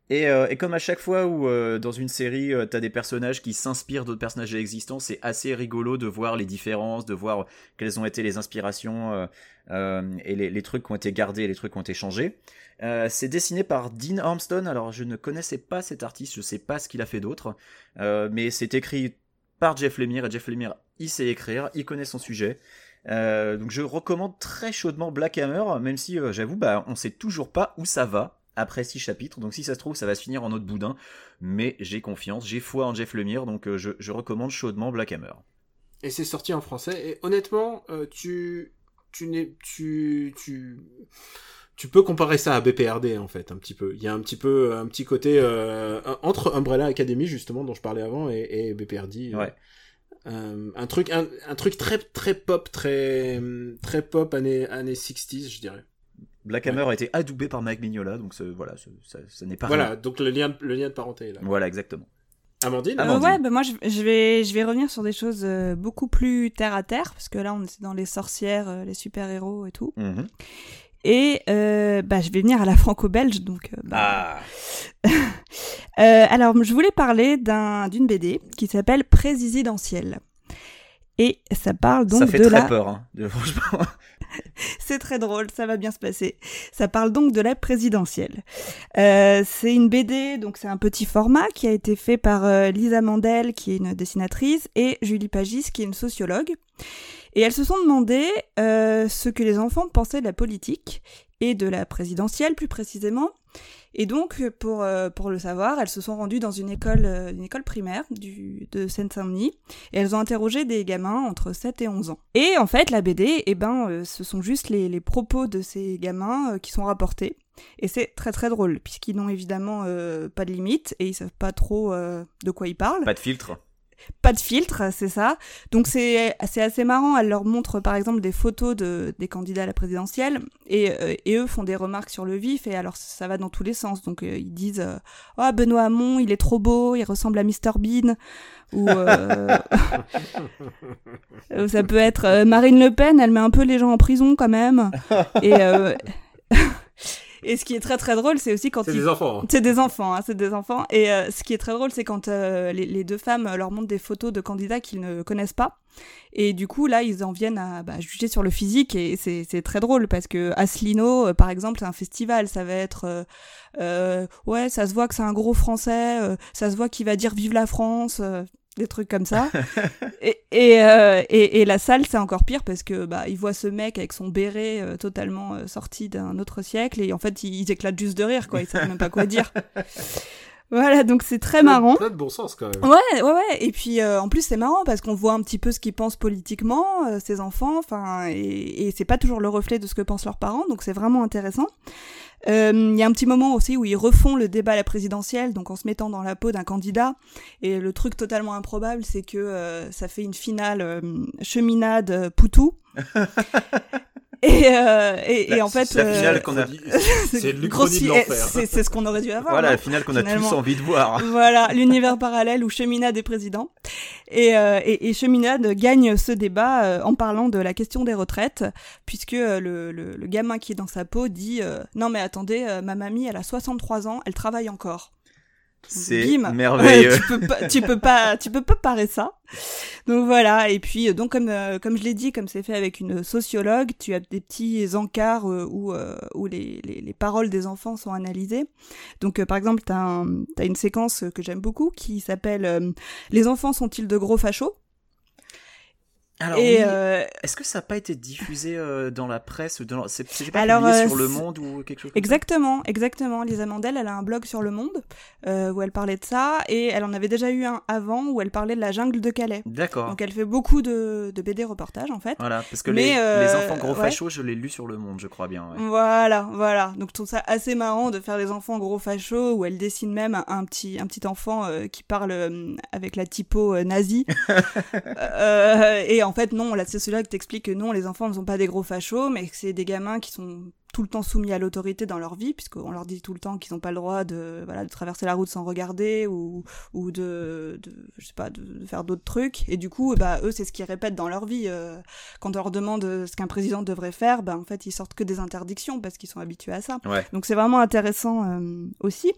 Et, euh, et comme à chaque fois où euh, dans une série euh, t'as des personnages qui s'inspirent d'autres personnages existants, c'est assez rigolo de voir les différences, de voir quelles ont été les inspirations et les, trucs qui ont été gardés, les trucs qui ont été changés. C'est dessiné par Dean Armstrong. Alors je ne connaissais pas cet artiste, je sais pas ce qu'il a fait d'autre, mais c'est écrit par Jeff Lemire et Jeff Lemire il sait écrire, il connaît son sujet. Donc je recommande très chaudement Black Hammer, même si j'avoue bah on sait toujours pas où ça va après six chapitres. Donc si ça se trouve ça va se finir en autre boudin, mais j'ai confiance, j'ai foi en Jeff Lemire, donc euh, je, je recommande chaudement Black Hammer. Et c'est sorti en français. Et honnêtement, euh, tu, tu n'es, tu, tu, tu peux comparer ça à BPRD en fait, un petit peu. Il y a un petit peu, un petit côté euh, entre Umbrella Academy justement dont je parlais avant et, et BPRD. euh, Ouais. euh, un truc, un, un truc très, très pop, très, très pop années, années 60s, je dirais. Black Hammer a été adoubé par Mike Mignola, donc voilà, ça, ça n'est pas Voilà, rien. donc le lien, le lien de parenté est là. Voilà, exactement. Amandine. Euh, ouais, bah moi je, je vais je vais revenir sur des choses euh, beaucoup plus terre à terre parce que là on est dans les sorcières, euh, les super héros et tout. Mhm. Et euh, bah je vais venir à la franco-belge donc. bah, Ah, Euh, alors, je voulais parler d'un d'une BD qui s'appelle Présidentielle. Et ça parle donc ça fait de très la. peur, hein, de- franchement. C'est très drôle, ça va bien se passer. Ça parle donc de la présidentielle. Euh, c'est une BD, donc c'est un petit format qui a été fait par euh, Lisa Mandel, qui est une dessinatrice, et Julie Pagis, qui est une sociologue. Et elles se sont demandé euh, ce que les enfants pensaient de la politique. et de la présidentielle plus précisément. Et donc, pour, euh, pour le savoir, elles se sont rendues dans une école, euh, une école primaire du, de Seine-Saint-Denis et elles ont interrogé des gamins entre 7 et 11 ans. Et en fait, la BD, eh ben, euh, ce sont juste les, les propos de ces gamins qui sont rapportés. Et c'est très très drôle, puisqu'ils n'ont évidemment pas de limite et ils savent pas trop de quoi ils parlent. Pas de filtre pas de filtre, c'est ça. Donc c'est assez marrant. Elle leur montre par exemple des photos de des candidats à la présidentielle et, euh, et eux font des remarques sur le vif et alors ça va dans tous les sens. Donc euh, ils disent euh, oh Benoît Hamon il est trop beau, il ressemble à Mr Bean ou ça peut être Marine Le Pen, elle met un peu les gens en prison quand même et et ce qui est très très drôle, c'est aussi quand c'est des enfants. Hein. C'est des enfants, hein, c'est des enfants. Et euh, ce qui est très drôle, c'est quand euh, les, deux femmes leur montrent des photos de candidats qu'ils ne connaissent pas. Et du coup, là, ils en viennent à bah, juger sur le physique et c'est très drôle parce que Asselineau, euh, par exemple, c'est un festival. Ça va être, ouais, ça se voit que c'est un gros français, ça se voit qu'il va dire vive la France des trucs comme ça. et, et, euh, et, et, la salle, c'est encore pire parce que bah ils voient ce mec avec son béret euh, totalement euh, sorti d'un autre siècle et en fait ils, éclatent juste de rire quoi, ils savent même pas quoi dire. Voilà, donc c'est très marrant. Plein de bon sens quand même. Ouais, ouais, ouais. Et puis en plus c'est marrant parce qu'on voit un petit peu ce qu'ils pensent politiquement, ces enfants. Enfin, et, et c'est pas toujours le reflet de ce que pensent leurs parents, donc c'est vraiment intéressant. Il euh, y a un petit moment aussi où ils refont le débat à la présidentielle, donc en se mettant dans la peau d'un candidat. Et le truc totalement improbable, c'est que euh, ça fait une finale euh, cheminade Poutou. Et, euh, et, et, en fait, c'est la finale qu'on a. c'est l'Uchronie de l'enfer. C'est ce qu'on aurait dû avoir. Voilà, la finale qu'on a tous envie de voir. Voilà, l'univers parallèle où Cheminade est président. Et, euh, et, et, Cheminade gagne ce débat euh, en parlant de la question des retraites, puisque euh, le, le, le, gamin qui est dans sa peau dit non mais attendez, ma mamie, elle a 63 ans, elle travaille encore. C'est merveilleux. tu peux pas, tu peux pas, tu peux pas parer ça. Donc voilà. Et puis donc comme euh, comme je l'ai dit, comme c'est fait avec une sociologue, tu as des petits encarts euh, où euh, où les, les, les paroles des enfants sont analysées. Donc par exemple, t'as un, as une séquence que j'aime beaucoup qui s'appelle Les enfants sont-ils de gros fachos? Alors, euh, est-ce que ça n'a pas été diffusé euh, dans la presse dans... C'est pas Alors, publié euh, sur Le Monde ou quelque chose comme Exactement, ça? Exactement. Lisa Mandel, elle a un blog sur Le Monde où elle parlait de ça et elle en avait déjà eu un avant où elle parlait de la jungle de Calais. D'accord. Donc elle fait beaucoup de, de BD reportages en fait. Voilà, parce que les, les, enfants gros fachos, je l'ai lu sur Le Monde, je crois bien. Ouais. Voilà, voilà. Donc je trouve ça assez marrant de faire les enfants gros fachos où elle dessine même un, petit un petit enfant qui parle avec la typo nazie. et en fait, non, la sociologue t'explique que non, les enfants ne sont pas des gros fachos, mais que c'est des gamins qui sont tout le temps soumis à l'autorité dans leur vie, puisqu'on leur dit tout le temps qu'ils n'ont pas le droit de, voilà, de traverser la route sans regarder ou, ou de, de je sais pas, de, faire d'autres trucs. Et du coup, bah, eux, c'est ce qu'ils répètent dans leur vie. Euh, quand on leur demande ce qu'un président devrait faire, bah, en fait, ils sortent que des interdictions parce qu'ils sont habitués à ça. Donc c'est vraiment intéressant euh, aussi.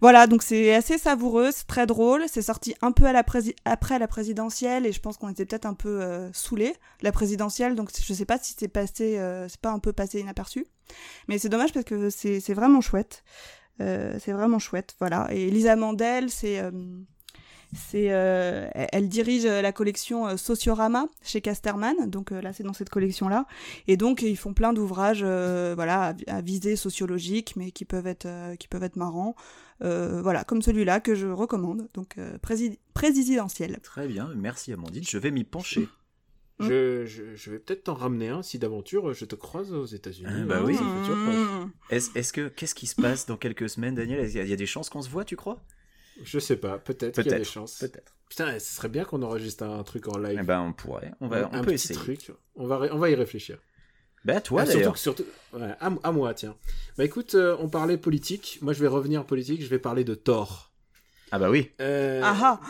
Voilà, donc c'est assez savoureux, c'est très drôle. C'est sorti un peu à la après la présidentielle et je pense qu'on était peut-être un peu euh, saoulés la présidentielle. Donc je sais pas si c'est passé, euh, c'est pas un peu passé inaperçu. Mais c'est dommage parce que c'est vraiment chouette. Euh, c'est vraiment chouette, voilà. Et Lisa Mandel, c'est euh, c'est euh, elle dirige la collection Sociorama chez Casterman. Donc là c'est dans cette collection là et donc ils font plein d'ouvrages voilà à, visée sociologique mais qui peuvent être qui peuvent être marrants. Voilà comme celui-là que je recommande. Donc présidentiel. Très bien. Merci Amandine. Je vais m'y pencher Hein je, je, je, vais peut-être t'en ramener un si d'aventure je te croise aux États-Unis. Ah, bah oui. Est-ce est que qu'est-ce qui se passe dans quelques semaines, Daniel? Il y, a des chances qu'on se voit, tu crois? Je sais pas. Peut-être qu'il y a des chances. Peut-être. Putain, ce serait bien qu'on enregistre un truc en live. Eh ben, on pourrait. On va, on peut essayer. Truc. On va, on va y réfléchir. Bah toi ah, d'ailleurs. Surtout, surtout ouais, à, moi, tiens. Bah écoute, euh, on parlait politique. Moi, je vais revenir politique. Je vais parler de Thor. Ah bah oui. Euh,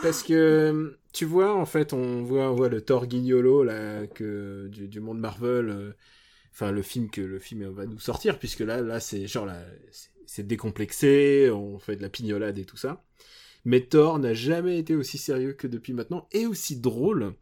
parce que tu vois, en fait, on voit, on voit le Thor Guignolo là, que, du, du monde Marvel. Euh, enfin, le film que le film va nous sortir, puisque là, là, c'est genre là, c'est décomplexé, on fait de la pignolade et tout ça. Mais Thor n'a jamais été aussi sérieux que depuis maintenant et aussi drôle.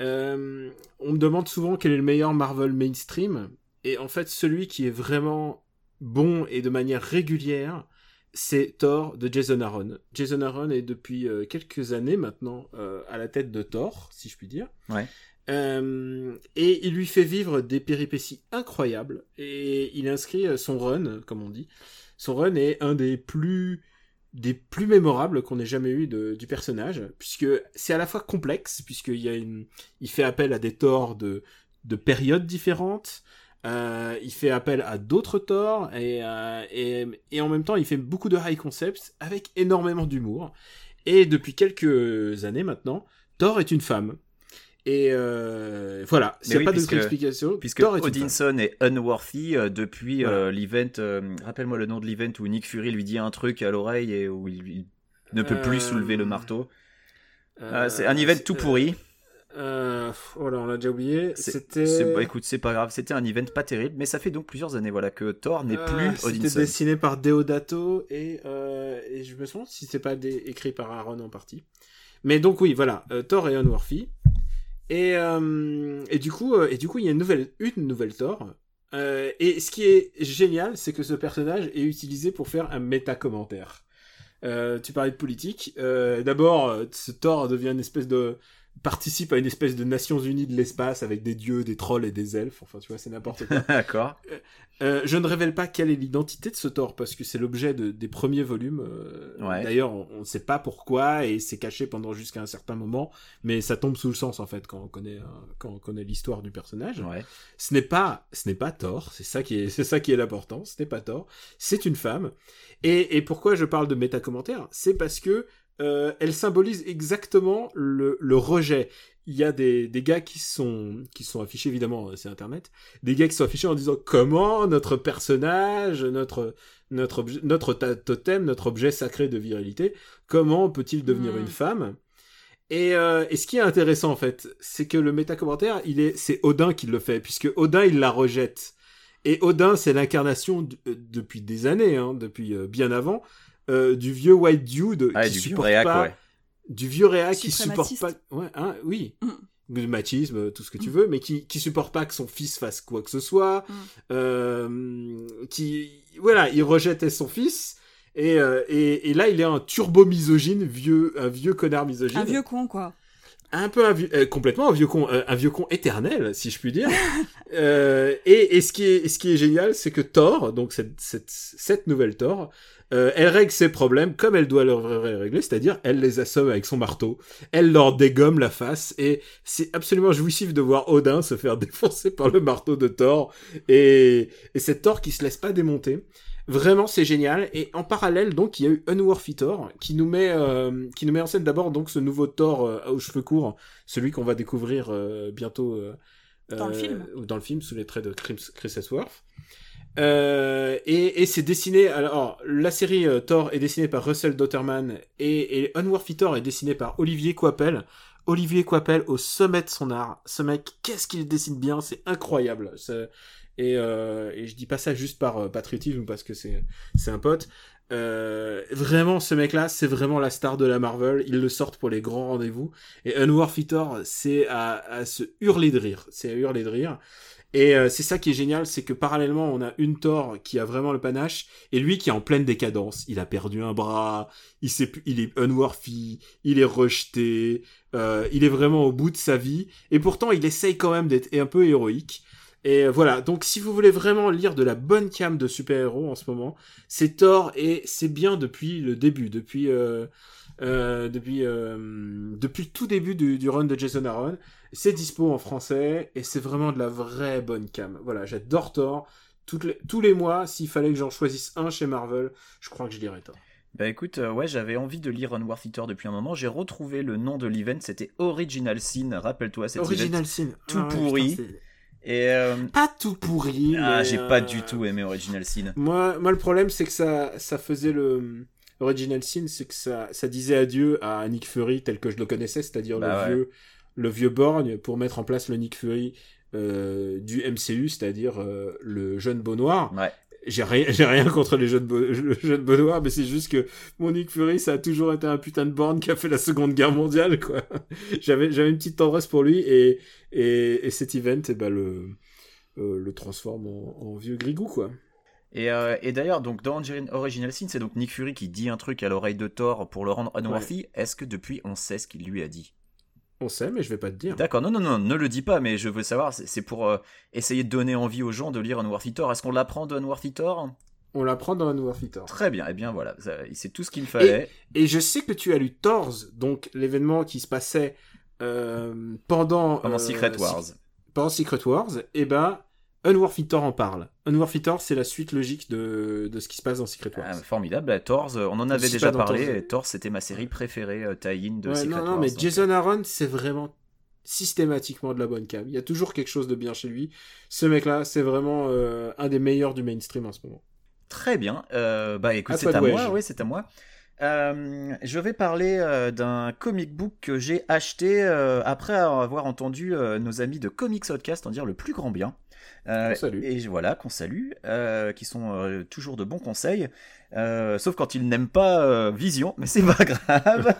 Euh, on me demande souvent quel est le meilleur Marvel mainstream, et en fait, celui qui est vraiment bon et de manière régulière, c'est Thor de Jason Aaron. Jason Aaron est depuis euh, quelques années maintenant euh, à la tête de Thor, si je puis dire. Ouais. Euh, et il lui fait vivre des péripéties incroyables. Et il inscrit son run, comme on dit. Son run est un des plus des plus mémorables qu'on ait jamais eu de, du personnage, puisque c'est à la fois complexe, puisqu'il y a une, il fait appel à des torts de, de périodes différentes, euh, il fait appel à d'autres torts, et, euh, et, et en même temps il fait beaucoup de high concepts avec énormément d'humour. Et depuis quelques années maintenant, Thor est une femme. Et euh, voilà, c'est oui, pas puisque- d'autre explication. Puisque Thor est une femme. Odinson est unworthy euh, depuis Voilà. l'event. Rappelle-moi le nom de l'event où Nick Fury lui dit un truc à l'oreille et où il, il ne peut plus soulever le marteau. Euh, c'est un event tout pourri. Euh, oh là, on l'a déjà oublié. C'était. bah, écoute, c'est pas grave. C'était un event pas terrible, mais ça fait donc plusieurs années voilà que Thor n'est Euh, plus C'était dessiné par Deodato et, euh, et je me demande si c'est pas écrit par Aaron en partie. Mais donc oui, voilà, euh, Thor et Unworthy. Et, euh, et du coup, et du coup, il y a une nouvelle, une nouvelle Thor. Et ce qui est génial, c'est que ce personnage est utilisé pour faire un méta-commentaire. Euh, tu parlais de politique. D'abord, ce Thor devient une espèce de participe à une espèce de Nations Unies de l'espace avec des dieux, des trolls et des elfes. Enfin, tu vois, c'est n'importe quoi. D'accord. Euh, je ne révèle pas quelle est l'identité de ce Thor parce que c'est l'objet de- des premiers volumes. euh, Ouais. D'ailleurs, on ne sait pas pourquoi et c'est caché pendant jusqu'à un certain moment, mais ça tombe sous le sens en fait quand on connaît euh, quand on connaît l'histoire du personnage. Ouais. Ce n'est pas ce n'est pas Thor, c'est ça qui est c'est ça qui est l'important. Ce n'est pas Thor, c'est une femme. Et, et pourquoi je parle de méta commentaire C'est parce que euh, elle symbolise exactement le, le rejet. Il y a des, des gars qui sont qui sont affichés évidemment euh, c'est internet des gars qui sont affichés en disant comment notre personnage notre notre notre totem notre objet sacré de virilité comment peut-il devenir Mm. une femme? Et, euh, et ce qui est intéressant en fait c'est que le méta commentaire il est c'est Odin qui le fait puisque Odin il la rejette et Odin c'est l'incarnation depuis des années hein, depuis bien avant euh, du vieux white dude Ah, qui du vieux supporte réac, pas ouais. du vieux réac qui supporte pas ouais hein, oui Mm. le machisme tout ce que tu veux mais qui qui supporte pas que son fils fasse quoi que ce soit Mm. euh, qui voilà il rejette son fils et, euh, et, et là il est un turbo misogyne vieux un vieux connard misogyne Un vieux con, quoi. Un peu un vieux, euh, complètement un vieux con, euh, un vieux con éternel, si je puis dire. Euh, et, et ce qui est, ce qui est génial, c'est que Thor, donc cette, cette, cette nouvelle Thor, elle règle ses problèmes comme elle doit leur régler, c'est-à-dire elle les assomme avec son marteau, elle leur dégomme la face, et c'est absolument jouissif de voir Odin se faire défoncer par le marteau de Thor, et, et cette Thor qui se laisse pas démonter. Vraiment, c'est génial. Et en parallèle, donc, il y a eu Unworthy Thor, qui nous met, euh, qui nous met en scène d'abord donc ce nouveau Thor euh, aux cheveux courts, celui qu'on va découvrir euh, bientôt euh, Dans le euh, film. dans le film sous les traits de Chris, Chris Hemsworth. Euh, et et c'est dessiné. Alors, la série euh, Thor est dessinée par Russell Dotterman et, et Unworthy Thor est dessiné par Olivier Coipel. Olivier Coipel au sommet de son art. Ce mec, qu'est-ce qu'il dessine bien, c'est incroyable. Et, euh, et je dis pas ça juste par euh, patriotisme parce que c'est c'est un pote. Euh, vraiment, ce mec-là, c'est vraiment la star de la Marvel. Ils le sortent pour les grands rendez-vous. Et Unworthy Thor, c'est à, à se hurler de rire. C'est à hurler de rire. Et euh, c'est ça qui est génial, c'est que parallèlement, on a une Thor qui a vraiment le panache, et lui qui est en pleine décadence. Il a perdu un bras, il, sait plus, il est unworthy, il est rejeté, euh, il est vraiment au bout de sa vie, et pourtant il essaye quand même d'être un peu héroïque. Et voilà, donc si vous voulez vraiment lire de la bonne cam de super-héros en ce moment, c'est Thor, et c'est bien depuis le début, depuis... Euh, euh, depuis euh, depuis le tout début du, du run de Jason Aaron. C'est dispo en français et c'est vraiment de la vraie bonne cam. Voilà, j'adore Thor. Toutes les, tous les mois, s'il fallait que j'en choisisse un chez Marvel, je crois que je lirais Thor. Bah écoute, euh, ouais, j'avais envie de lire Unworthy Thor depuis un moment. J'ai retrouvé le nom de l'event, c'était Original Sin. Rappelle-toi cet event. Original Sin. tout Ah ouais, pourri. putain, Et euh, pas tout pourri. ah, j'ai euh, pas du tout aimé Original Sin. Moi, moi, le problème, c'est que ça, ça faisait le Original Sin, c'est que ça, ça disait adieu à Nick Fury tel que je le connaissais, c'est-à-dire Bah le ouais. vieux, le vieux borgne pour mettre en place le Nick Fury euh, du MCU, c'est-à-dire euh, le jeune beau noir. Ouais. J'ai rien, j'ai rien contre les jeunes beaux, le noir, mais c'est juste que mon Nick Fury, ça a toujours été un putain de borgne qui a fait la Seconde Guerre mondiale, quoi. j'avais, j'avais une petite tendresse pour lui et et, et cet event, eh ben le euh, le transforme en, en vieux grigou, quoi. Et, euh, et d'ailleurs, donc dans Origin- Original Sin, c'est donc Nick Fury qui dit un truc à l'oreille de Thor pour le rendre unworthy. Est-ce que depuis on sait ce qu'il lui a dit? On sait, mais je vais pas te dire. D'accord, non, non, non, ne le dis pas, mais je veux savoir, c'est pour euh, essayer de donner envie aux gens de lire Unworthy Thor. Est-ce qu'on l'apprend de Unworthy Thor On l'apprend dans Unworthy Thor. Très bien, eh bien voilà, c'est tout ce qu'il me fallait. Et je sais que tu as lu Thors, donc l'événement qui se passait euh, pendant Pendant euh, Secret Wars. Si- pendant Secret Wars, et ben Unworthy Thor en parle. Unworthy Thor, c'est la suite logique de, de ce qui se passe dans Secret Wars. Ah, formidable, bah, Thor, euh, on en avait déjà parlé, Thor. c'était ma série préférée euh, tie-in de Ouais, Secret non, non, Wars. mais donc, Jason Aaron, c'est vraiment systématiquement de la bonne cam. Il y a toujours quelque chose de bien chez lui. Ce mec-là, c'est vraiment euh, un des meilleurs du mainstream en ce moment. Très bien. Euh, bah écoute, À c'est à moi. Oui, c'est à moi. Euh, je vais parler euh, d'un comic book que j'ai acheté euh, après avoir entendu euh, nos amis de Comics Podcast en dire le plus grand bien. Euh. Et voilà, qu'on salue, euh, qui sont euh, toujours de bons conseils, sauf quand ils n'aiment pas Vision, mais c'est pas grave.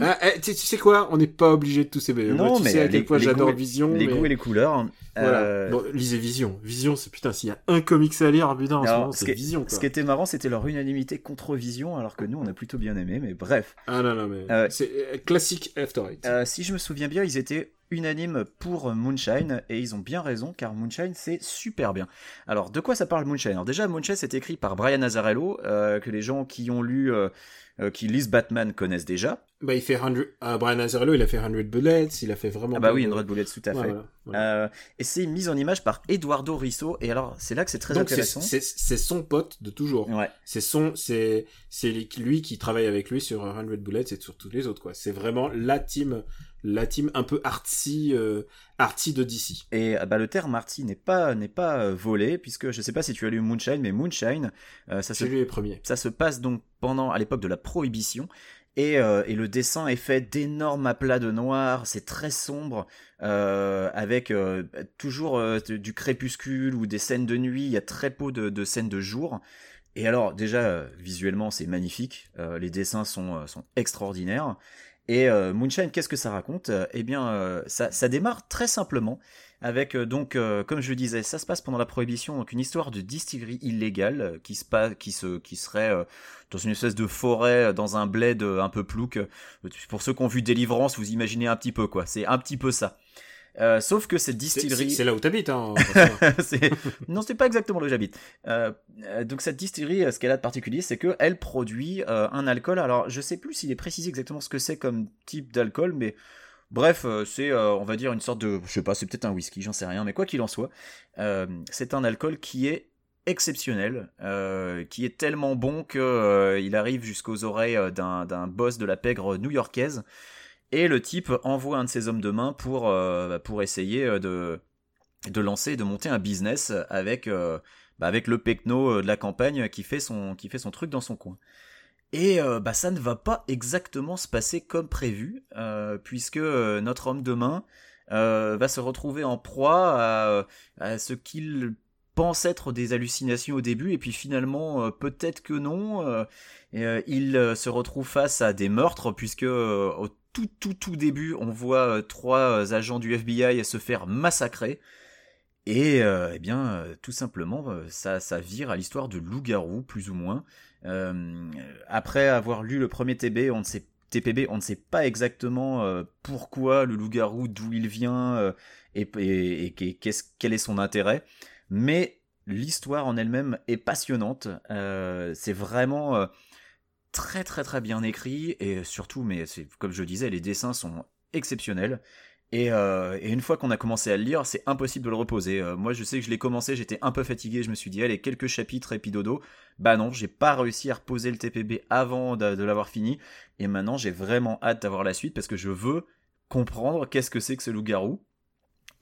Ah, eh, tu, tu sais quoi? On n'est pas obligé de tous ces. Non, Moi, tu mais sais à quel point j'adore Vision. les mais- goûts et les couleurs. Voilà. Euh, Bon, lisez Vision. Vision, c'est putain, s'il y a un comics à lire, putain, en ce moment, c'est Vision, quoi. ce qui était marrant, c'était leur unanimité contre Vision, alors que nous, on a plutôt bien aimé, mais bref. Ah non, non, mais Euh, c'est euh, classique After Eight. Si je me souviens bien, ils étaient unanimes pour Moonshine et ils ont bien raison car Moonshine c'est super bien. Alors de quoi ça parle Moonshine? Alors déjà Moonshine c'est écrit par Brian Azzarello euh, que les gens qui ont lu euh, euh, qui lisent Batman connaissent déjà. Bah, il fait 100... ah, Brian Azzarello, il a fait 100 Bullets, il a fait vraiment... Ah bah oui, de- une Red Bullet tout à Ouais, fait. voilà, voilà. Euh, et c'est mis en image par Eduardo Risso et alors c'est là que c'est très Donc, intéressant. c'est son pote de toujours. Ouais. C'est son, c'est, c'est lui qui travaille avec lui sur 100 Bullets et sur tous les autres, quoi. C'est vraiment la team, la team un peu artsy, euh, artsy de DC. Et euh, bah, le terme arty n'est pas n'est pas euh, volé puisque je sais pas si tu as lu Moonshine mais Moonshine euh, ça se les premiers. Ça se passe donc pendant, à l'époque de la prohibition. Et, euh, et le dessin est fait d'énormes aplats de noir, c'est très sombre, euh, avec euh, toujours du crépuscule ou des scènes de nuit, il y a très peu de, de scènes de jour. Et alors déjà, visuellement, c'est magnifique, les dessins sont, sont extraordinaires. Et euh, Moonshine, qu'est-ce que ça raconte? Eh bien, euh, ça, démarre très simplement avec euh, donc, comme je le disais, ça se passe pendant la prohibition, donc une histoire de distillerie illégale qui se passe, qui se, qui serait dans une espèce de forêt, dans un bled un peu plouc. Pour ceux qui ont vu Délivrance, vous imaginez un petit peu quoi. C'est un petit peu ça. Euh, sauf que cette distillerie, C'est là où t'habites, hein. non, c'est pas exactement là où j'habite. Euh, donc cette distillerie, euh, ce qu'elle a de particulier, c'est que elle produit euh, un alcool. Alors, je sais plus s'il est précisé exactement ce que c'est comme type d'alcool, mais bref, c'est, on va dire une sorte de, je sais pas, c'est peut-être un whisky, j'en sais rien, mais quoi qu'il en soit, c'est un alcool qui est exceptionnel, euh, qui est tellement bon que euh, il arrive jusqu'aux oreilles d'un d'un boss de la pègre new-yorkaise. Et le type envoie un de ses hommes de main pour, euh, pour essayer euh, de, de lancer, de monter un business avec, euh, bah, le pecno de la campagne qui fait son, qui truc dans son coin. Et bah, ça ne va pas exactement se passer comme prévu, puisque notre homme de main va se retrouver en proie à, à ce qu'il pense être des hallucinations au début, et puis finalement, peut-être que non. il se retrouve face à des meurtres, puisque tout tout tout début, on voit euh, trois euh, agents du FBI se faire massacrer. Et euh, eh bien, euh, tout simplement, ça, ça vire à l'histoire de loup-garou, plus ou moins. Après avoir lu le premier TB, on ne sait, TPB, on ne sait pas exactement pourquoi le loup-garou, d'où il vient et, et, et qu'est-ce- quel est son intérêt. Mais l'histoire en elle-même est passionnante. C'est vraiment très très très bien écrit et surtout, mais c'est comme je disais, les dessins sont exceptionnels. Et, euh, et une fois qu'on a commencé à le lire, c'est impossible de le reposer. Euh, moi, je sais que je l'ai commencé, j'étais un peu fatigué, je me suis dit, allez, quelques chapitres et puis dodo. Bah non, j'ai pas réussi à reposer le TPB avant de, de l'avoir fini. Et maintenant, j'ai vraiment hâte d'avoir la suite parce que je veux comprendre qu'est-ce que c'est que ce loup-garou.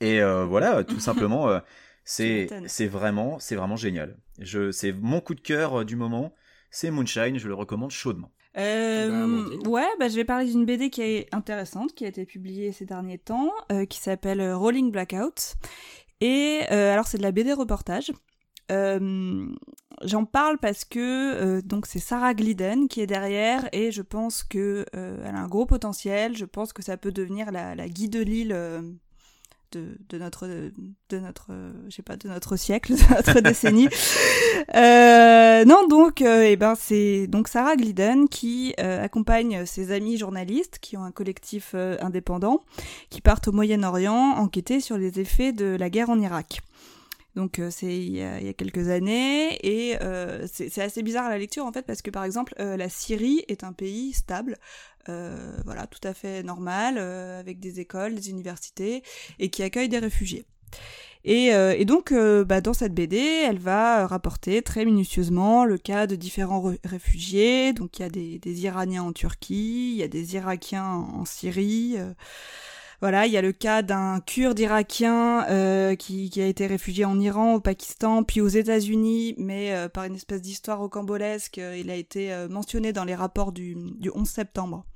Et euh, voilà, tout simplement, c'est vraiment, vraiment génial. Je, c'est mon coup de cœur du moment. C'est Moonshine, je le recommande chaudement. Euh, Bah, ouais, bah, je vais parler d'une BD qui est intéressante, qui a été publiée ces derniers temps, euh, qui s'appelle euh, Rolling Blackout. Et euh, alors, c'est de la BD reportage. Euh, J'en parle parce que euh, donc c'est Sarah Glidden qui est derrière et je pense que euh, elle a un gros potentiel. Je pense que ça peut devenir la, la Guy de Lille euh, de, de notre de notre euh, je sais pas de notre siècle, de notre décennie. Euh, non, donc eh ben c'est donc Sarah Glidden qui accompagne ses amis journalistes qui ont un collectif indépendant qui partent au Moyen-Orient enquêter sur les effets de la guerre en Irak. Donc euh, c'est il, y a quelques années et euh, c'est assez bizarre à la lecture en fait parce que par exemple euh, la Syrie est un pays stable, voilà tout à fait normal avec des écoles, des universités et qui accueille des réfugiés. Et, et donc, bah, dans cette BD, elle va rapporter très minutieusement le cas de différents réfugiés. Donc, il y a des, des, Iraniens en Turquie, il y a des Irakiens en Syrie. Voilà, il y a le cas d'un kurde irakien euh, qui, a été réfugié en Iran, au Pakistan, puis aux États-Unis, mais euh, par une espèce d'histoire rocambolesque, euh, il a été mentionné dans les rapports du, 11 septembre.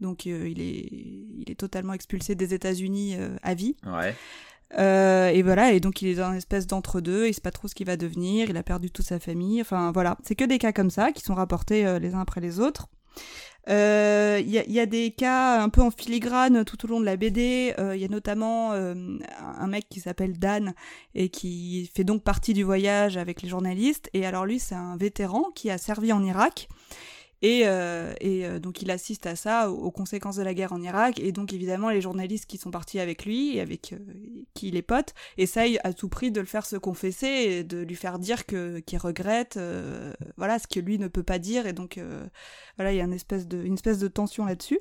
Donc il, est, il est totalement expulsé des États-Unis à vie. Ouais. et voilà, et donc il est dans une espèce d'entre-deux, il sait pas trop ce qu'il va devenir, il a perdu toute sa famille, enfin voilà, c'est que des cas comme ça qui sont rapportés les uns après les autres. Il euh, y, a, y, a, des cas un peu en filigrane tout au long de la BD. Il euh, y a notamment euh, un mec qui s'appelle Dan et qui fait donc partie du voyage avec les journalistes. Et alors lui, c'est un vétéran qui a servi en Irak et, euh, euh, donc il assiste à ça, aux, conséquences de la guerre en Irak, et donc évidemment les journalistes qui sont partis avec lui et avec euh, qui il est pote essayent à tout prix de le faire se confesser et de lui faire dire que qu'il regrette, voilà ce que lui ne peut pas dire, et donc voilà il y a une espèce de une espèce de tension là-dessus.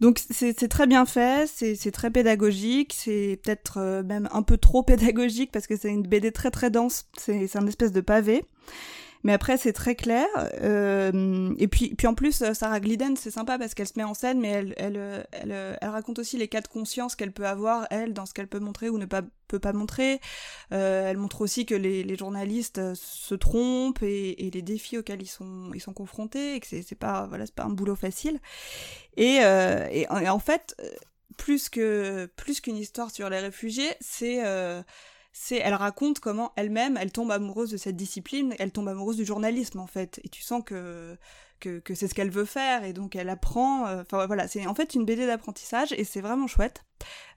Donc c'est très bien fait, c'est très pédagogique, c'est peut-être même un peu trop pédagogique parce que c'est une BD très très dense, c'est un espèce de pavé. Mais après, c'est très clair. Euh, et puis, puis en plus, Sarah Glidden, c'est sympa parce qu'elle se met en scène, mais elle, elle, elle, elle, raconte aussi les cas de conscience qu'elle peut avoir, elle, dans ce qu'elle peut montrer ou ne pas, peut pas montrer. Euh, elle montre aussi que les, les journalistes euh, se trompent et, et, les défis auxquels ils sont, ils sont confrontés et que c'est pas, voilà, c'est pas un boulot facile. Et, euh, et, en fait, plus que plus qu'une histoire sur les réfugiés, c'est euh, c'est elle raconte comment elle-même elle tombe amoureuse de cette discipline, elle tombe amoureuse du journalisme en fait, et tu sens que que, c'est ce qu'elle veut faire et donc elle apprend. Euh, enfin voilà, c'est en fait une BD d'apprentissage et c'est vraiment chouette.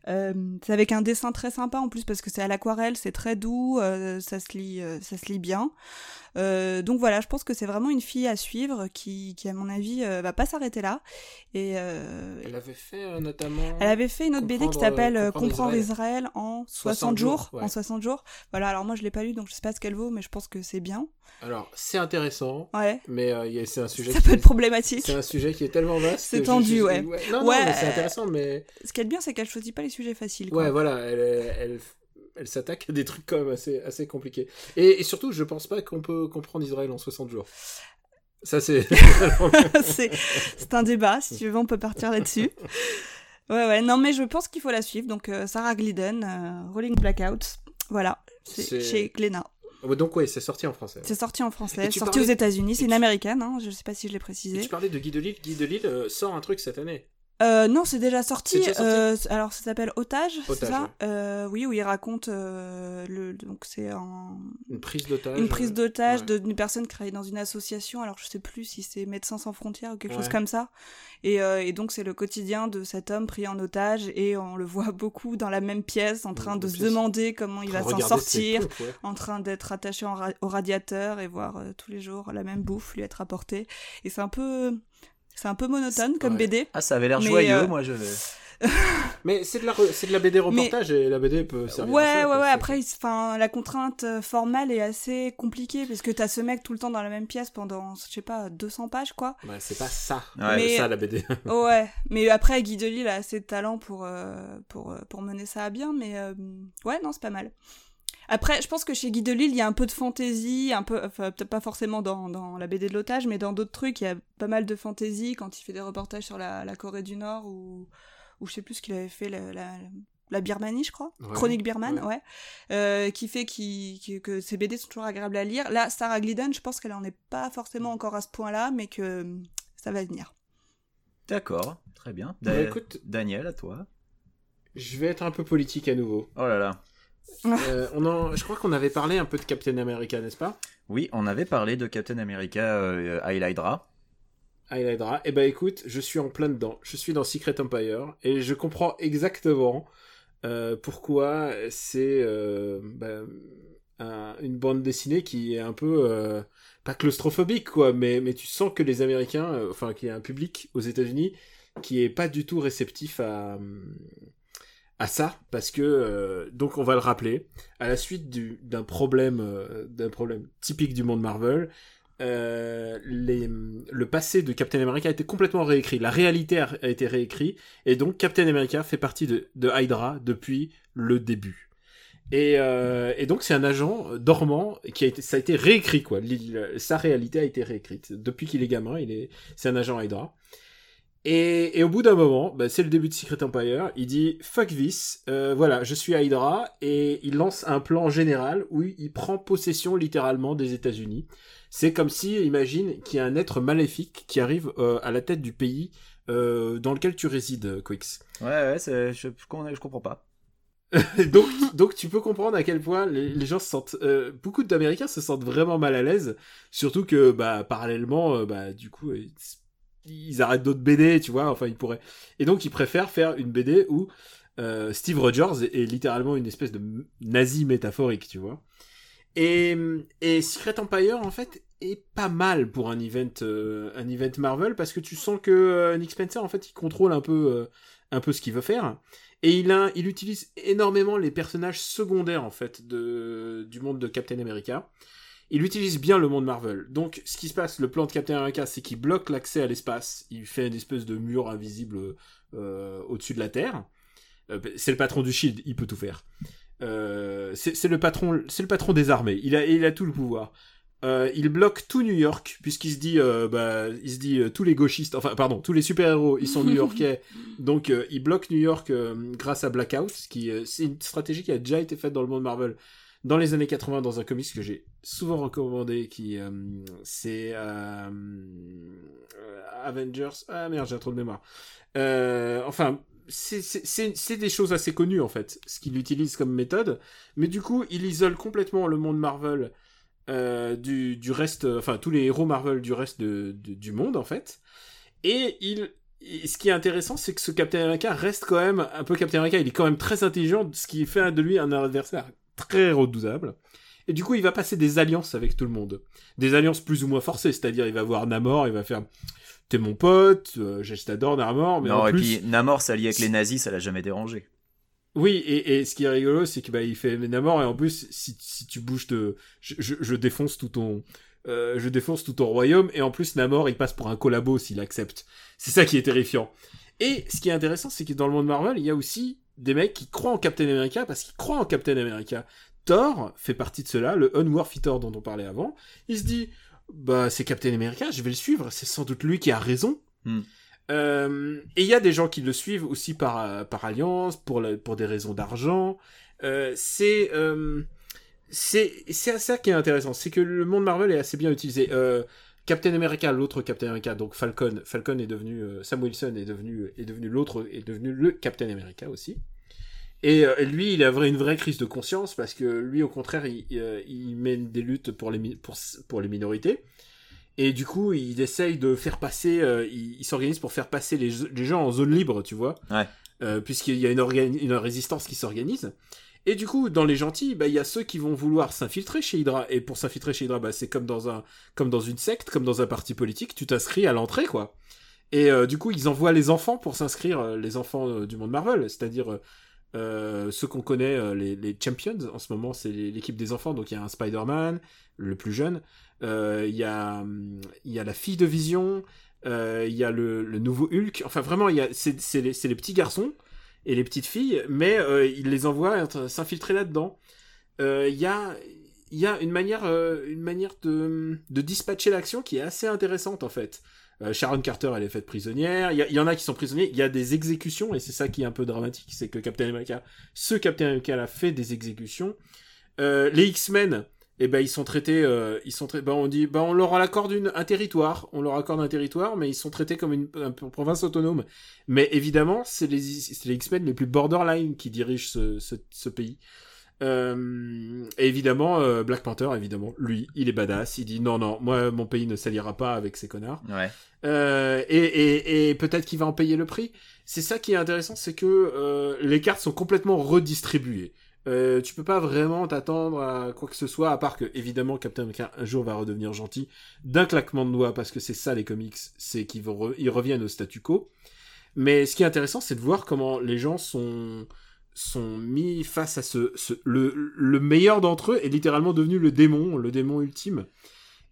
Euh, c'est avec un dessin très sympa en plus parce que c'est à l'aquarelle, c'est très doux, euh, ça se lit, ça se lit bien. Donc voilà, je pense que c'est vraiment une fille à suivre qui, qui à mon avis, va pas s'arrêter là. Et elle avait fait notamment. Elle avait fait une autre BD qui s'appelle Comprendre, Israël. en 60, jours. En 60 jours. Voilà, alors moi je l'ai pas lu donc je sais pas ce qu'elle vaut, mais je pense que c'est bien. Alors c'est intéressant. Ouais. Mais c'est un sujet. Ça peut être problématique. C'est un sujet qui est tellement vaste. C'est tendu, ouais. Non, ouais. non, c'est intéressant, mais. Ce qui est bien, c'est qu'elle choisit pas les sujets faciles. Ouais, voilà, elle, elle, elle s'attaque à des trucs quand même assez, assez compliqués. Et, surtout, je pense pas qu'on peut comprendre Israël en 60 jours. Ça, c'est. c'est un débat, si tu veux, on peut partir là-dessus. Ouais, ouais, non, mais je pense qu'il faut la suivre. Donc, euh, Sarah Glidden, euh, Rolling Blackouts. Voilà, c'est chez Glénat. Donc oui, c'est sorti en français. C'est sorti en français, sorti aux États-Unis. C'est une américaine, hein, je sais pas si je l'ai précisé. tu parlais de Guy Delisle. Guy Delisle euh, sort un truc cette année. Euh, non, c'est déjà sorti. Euh, alors, ça s'appelle Otage, c'est ça euh, Oui, où il raconte le. Donc, c'est un... une prise d'otage. Une prise d'otage d'une personne qui travaille dans une association. Alors, je sais plus si c'est Médecins sans frontières ou quelque chose comme ça. Et, et donc, c'est le quotidien de cet homme pris en otage et on le voit beaucoup dans la même pièce, en train de se demander comment il va s'en sortir, en train d'être attaché au radiateur et voir tous les jours la même bouffe lui être apportée. Et c'est un peu c'est un peu monotone comme BD. Ah, ça avait l'air joyeux, euh, moi je mais c'est de la c'est de la BD reportage et la BD peut servir ouais à ça, ouais ouais après enfin la contrainte euh, formelle est assez compliquée parce que t'as ce mec tout le temps dans la même pièce pendant je sais pas 200 pages quoi. Ouais c'est pas ça. Ouais. ça la BD ouais. Mais après Guy Delisle a assez de talent pour euh, pour pour mener ça à bien mais ouais non c'est pas mal après, je pense que chez Guy Delisle, il y a un peu de fantaisie, un peu, enfin, peut-être pas forcément dans, dans la BD de l'otage, mais dans d'autres trucs, il y a pas mal de fantaisie quand il fait des reportages sur la, la Corée du Nord ou, ou je sais plus ce qu'il avait fait, la, la, Birmanie, je crois. Chronique Birman, ouais. Euh, qui fait que ces BD sont toujours agréables à lire. Là, Sarah Glidden, je pense qu'elle en est pas forcément encore à ce point-là, mais que ça va venir. D'accord, très bien. Bah, écoute, Daniel, à toi. Je vais être un peu politique à nouveau. Oh là là. Euh, on en, je crois qu'on avait parlé un peu de Captain America, n'est-ce pas? Oui, on avait parlé de Captain America euh, Hydra. Hydra. Eh ben écoute, je suis en plein dedans. Je suis dans Secret Empire et je comprends exactement euh, pourquoi c'est euh, bah, un- une bande dessinée qui est un peu pas claustrophobique quoi, mais mais tu sens que les Américains, enfin qu'il y a un public aux États-Unis qui est pas du tout réceptif à à ça parce que euh, donc on va le rappeler à la suite du- d'un problème euh, d'un problème typique du monde Marvel euh, le passé de Captain America a été complètement réécrit. La réalité a, été réécrite et donc Captain America fait partie de, Hydra depuis le début. Et, et donc c'est un agent dormant qui a été ça a été réécrit quoi. Sa réalité a été réécrite. Depuis qu'il est gamin il est c'est un agent Hydra et, et au bout d'un moment, bah, c'est le début de Secret Empire, il dit fuck this, euh, voilà, je suis Hydra, et il lance un plan général où il prend possession littéralement des États-Unis. C'est comme si, imagine, qu'il y a un être maléfique qui arrive euh, à la tête du pays euh, dans lequel tu résides, Quix. Ouais, ouais, je, je, com- je comprends pas. donc, donc tu peux comprendre à quel point les, les gens se sentent, euh, beaucoup d'Américains se sentent vraiment mal à l'aise, surtout que bah parallèlement, euh, bah du coup euh, ils arrêtent d'autres BD, tu vois, enfin ils pourraient. Et donc ils préfèrent faire une BD où euh, Steve Rogers est, littéralement une espèce de nazi métaphorique, tu vois. Et, et Secret Empire en fait est pas mal pour un event, euh, un event Marvel parce que tu sens que euh, Nick Spencer en fait il contrôle un peu, un peu ce qu'il veut faire. Et il, a, il utilise énormément les personnages secondaires en fait de, du monde de Captain America. Il utilise bien le monde Marvel. Donc, ce qui se passe, le plan de Captain America, c'est qu'il bloque l'accès à l'espace. Il fait une espèce de mur invisible euh, au-dessus de la Terre. Euh, c'est le patron du Shield, il peut tout faire. Euh, c'est le patron, c'est le patron des armées. Il a, il a tout le pouvoir. Il bloque tout New York puisqu'il se dit, bah, il se dit tous les gauchistes, enfin pardon, tous les super héros, ils sont new-yorkais, donc il bloque New York grâce à Blackout, qui c'est une stratégie qui a déjà été faite dans le monde Marvel dans les années 80 dans un comics que j'ai souvent recommandé, qui euh, c'est euh, euh, Avengers. Ah merde, j'ai trop de mémoire. Enfin, c'est- des choses assez connues en fait, ce qu'il utilise comme méthode. Mais du coup, il isole complètement le monde Marvel du, du reste, enfin tous les héros Marvel du reste de- du monde en fait. Et il, et ce qui est intéressant, c'est que ce Captain America reste quand même un peu Captain America. Il est quand même très intelligent, ce qui fait de lui un adversaire très redoutable. Et du coup, il va passer des alliances avec tout le monde. Des alliances plus ou moins forcées, c'est-à-dire il va voir Namor, il va faire T'es mon pote, euh, je t'adore Namor, mais non, en et plus... puis Namor s'allier avec les nazis, ça l'a jamais dérangé. Oui, et, et ce qui est rigolo, c'est que bah, il fait Namor, et en plus, si, si tu bouges, je, je, je défonce tout ton... euh, je défonce tout ton royaume, et en plus, Namor, il passe pour un collabo s'il accepte. C'est ça qui est terrifiant. Et ce qui est intéressant, c'est que dans le monde Marvel, il y a aussi des mecs qui croient en Captain America parce qu'ils croient en Captain America. Thor fait partie de cela, le Unworthy Thor dont on parlait avant. Il se dit, bah c'est Captain America, je vais le suivre, c'est sans doute lui qui a raison. Hmm. Euh, et il y a des gens qui le suivent aussi par, euh, par alliance, pour, la- pour des raisons d'argent. Euh, c'est euh, c'est c'est ça qui est intéressant, c'est que le monde Marvel est assez bien utilisé. Captain America, l'autre Captain America, donc Falcon, Falcon est devenu euh, Sam Wilson est devenu est devenu l'autre est devenu le Captain America aussi. Et euh, lui, il a une vraie crise de conscience parce que lui, au contraire, il, euh, il mène des luttes pour les pour pour les minorités. Et du coup, il essaye de faire passer, il, il s'organise pour faire passer les, les gens en zone libre, tu vois. Ouais. Euh, Puisqu'il y a une résistance qui s'organise. Et du coup, dans les gentils, bah, il y a ceux qui vont vouloir s'infiltrer chez Hydra. Et pour s'infiltrer chez Hydra, bah, c'est comme dans un, comme dans une secte, comme dans un parti politique, tu t'inscris à l'entrée, quoi. Et euh, du coup, ils envoient les enfants pour s'inscrire, euh, les enfants euh, du monde Marvel, c'est-à-dire ceux qu'on connaît, les, Champions. En ce moment, c'est l'équipe des enfants. Donc il y a un Spider-Man, le plus jeune. Il y a, hum, y a la fille de Vision. Il y a le, nouveau Hulk. Enfin, vraiment, il y a, c'est, les, les petits garçons et les petites filles, mais euh, il les envoie s'infiltrer là-dedans. Euh, Il y a, une manière, euh, une manière de, dispatcher l'action qui est assez intéressante en fait. Euh, Sharon Carter, elle est faite prisonnière. Il y, y en a qui sont prisonniers. Il y a des exécutions et c'est ça qui est un peu dramatique, c'est que Captain America, ce Captain America a fait des exécutions. Les X-Men, eh ben ils sont traités, euh, ils sont traités. Ben on dit, ben on leur accorde une, un territoire, on leur accorde un territoire, mais ils sont traités comme une, une province autonome. Mais évidemment, c'est les, X-Men les plus borderline qui dirigent ce, ce, ce pays. Euh, et évidemment, euh, Black Panther, évidemment, lui, il est badass. Il dit non, non, moi, mon pays ne s'alliera pas avec ces connards. Ouais. Euh, et et, et peut-être qu'il va en payer le prix. C'est ça qui est intéressant, c'est que les cartes sont complètement redistribuées. Euh, tu peux pas vraiment t'attendre à quoi que ce soit, à part que, évidemment, Captain America un jour va redevenir gentil d'un claquement de doigts, parce que c'est ça les comics, c'est qu'ils reviennent au statu quo. Mais ce qui est intéressant, c'est de voir comment les gens sont sont mis face à ce, ce le, le meilleur d'entre eux est littéralement devenu le démon, le démon ultime.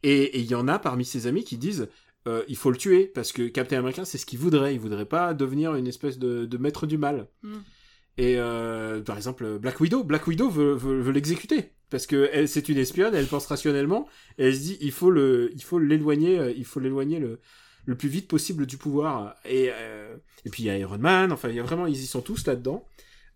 Et il y en a parmi ses amis qui disent euh, il faut le tuer parce que Captain America c'est ce qu'il voudrait, il voudrait pas devenir une espèce de, de maître du mal. Mm. Et euh, par exemple Black Widow, Black Widow veut, veut, l'exécuter parce que c'est une espionne, elle pense rationnellement elle se dit il faut le il faut l'éloigner, euh, il faut l'éloigner le le plus vite possible du pouvoir. Et euh, et puis il y a Iron Man, enfin il y a vraiment ils y sont tous là-dedans.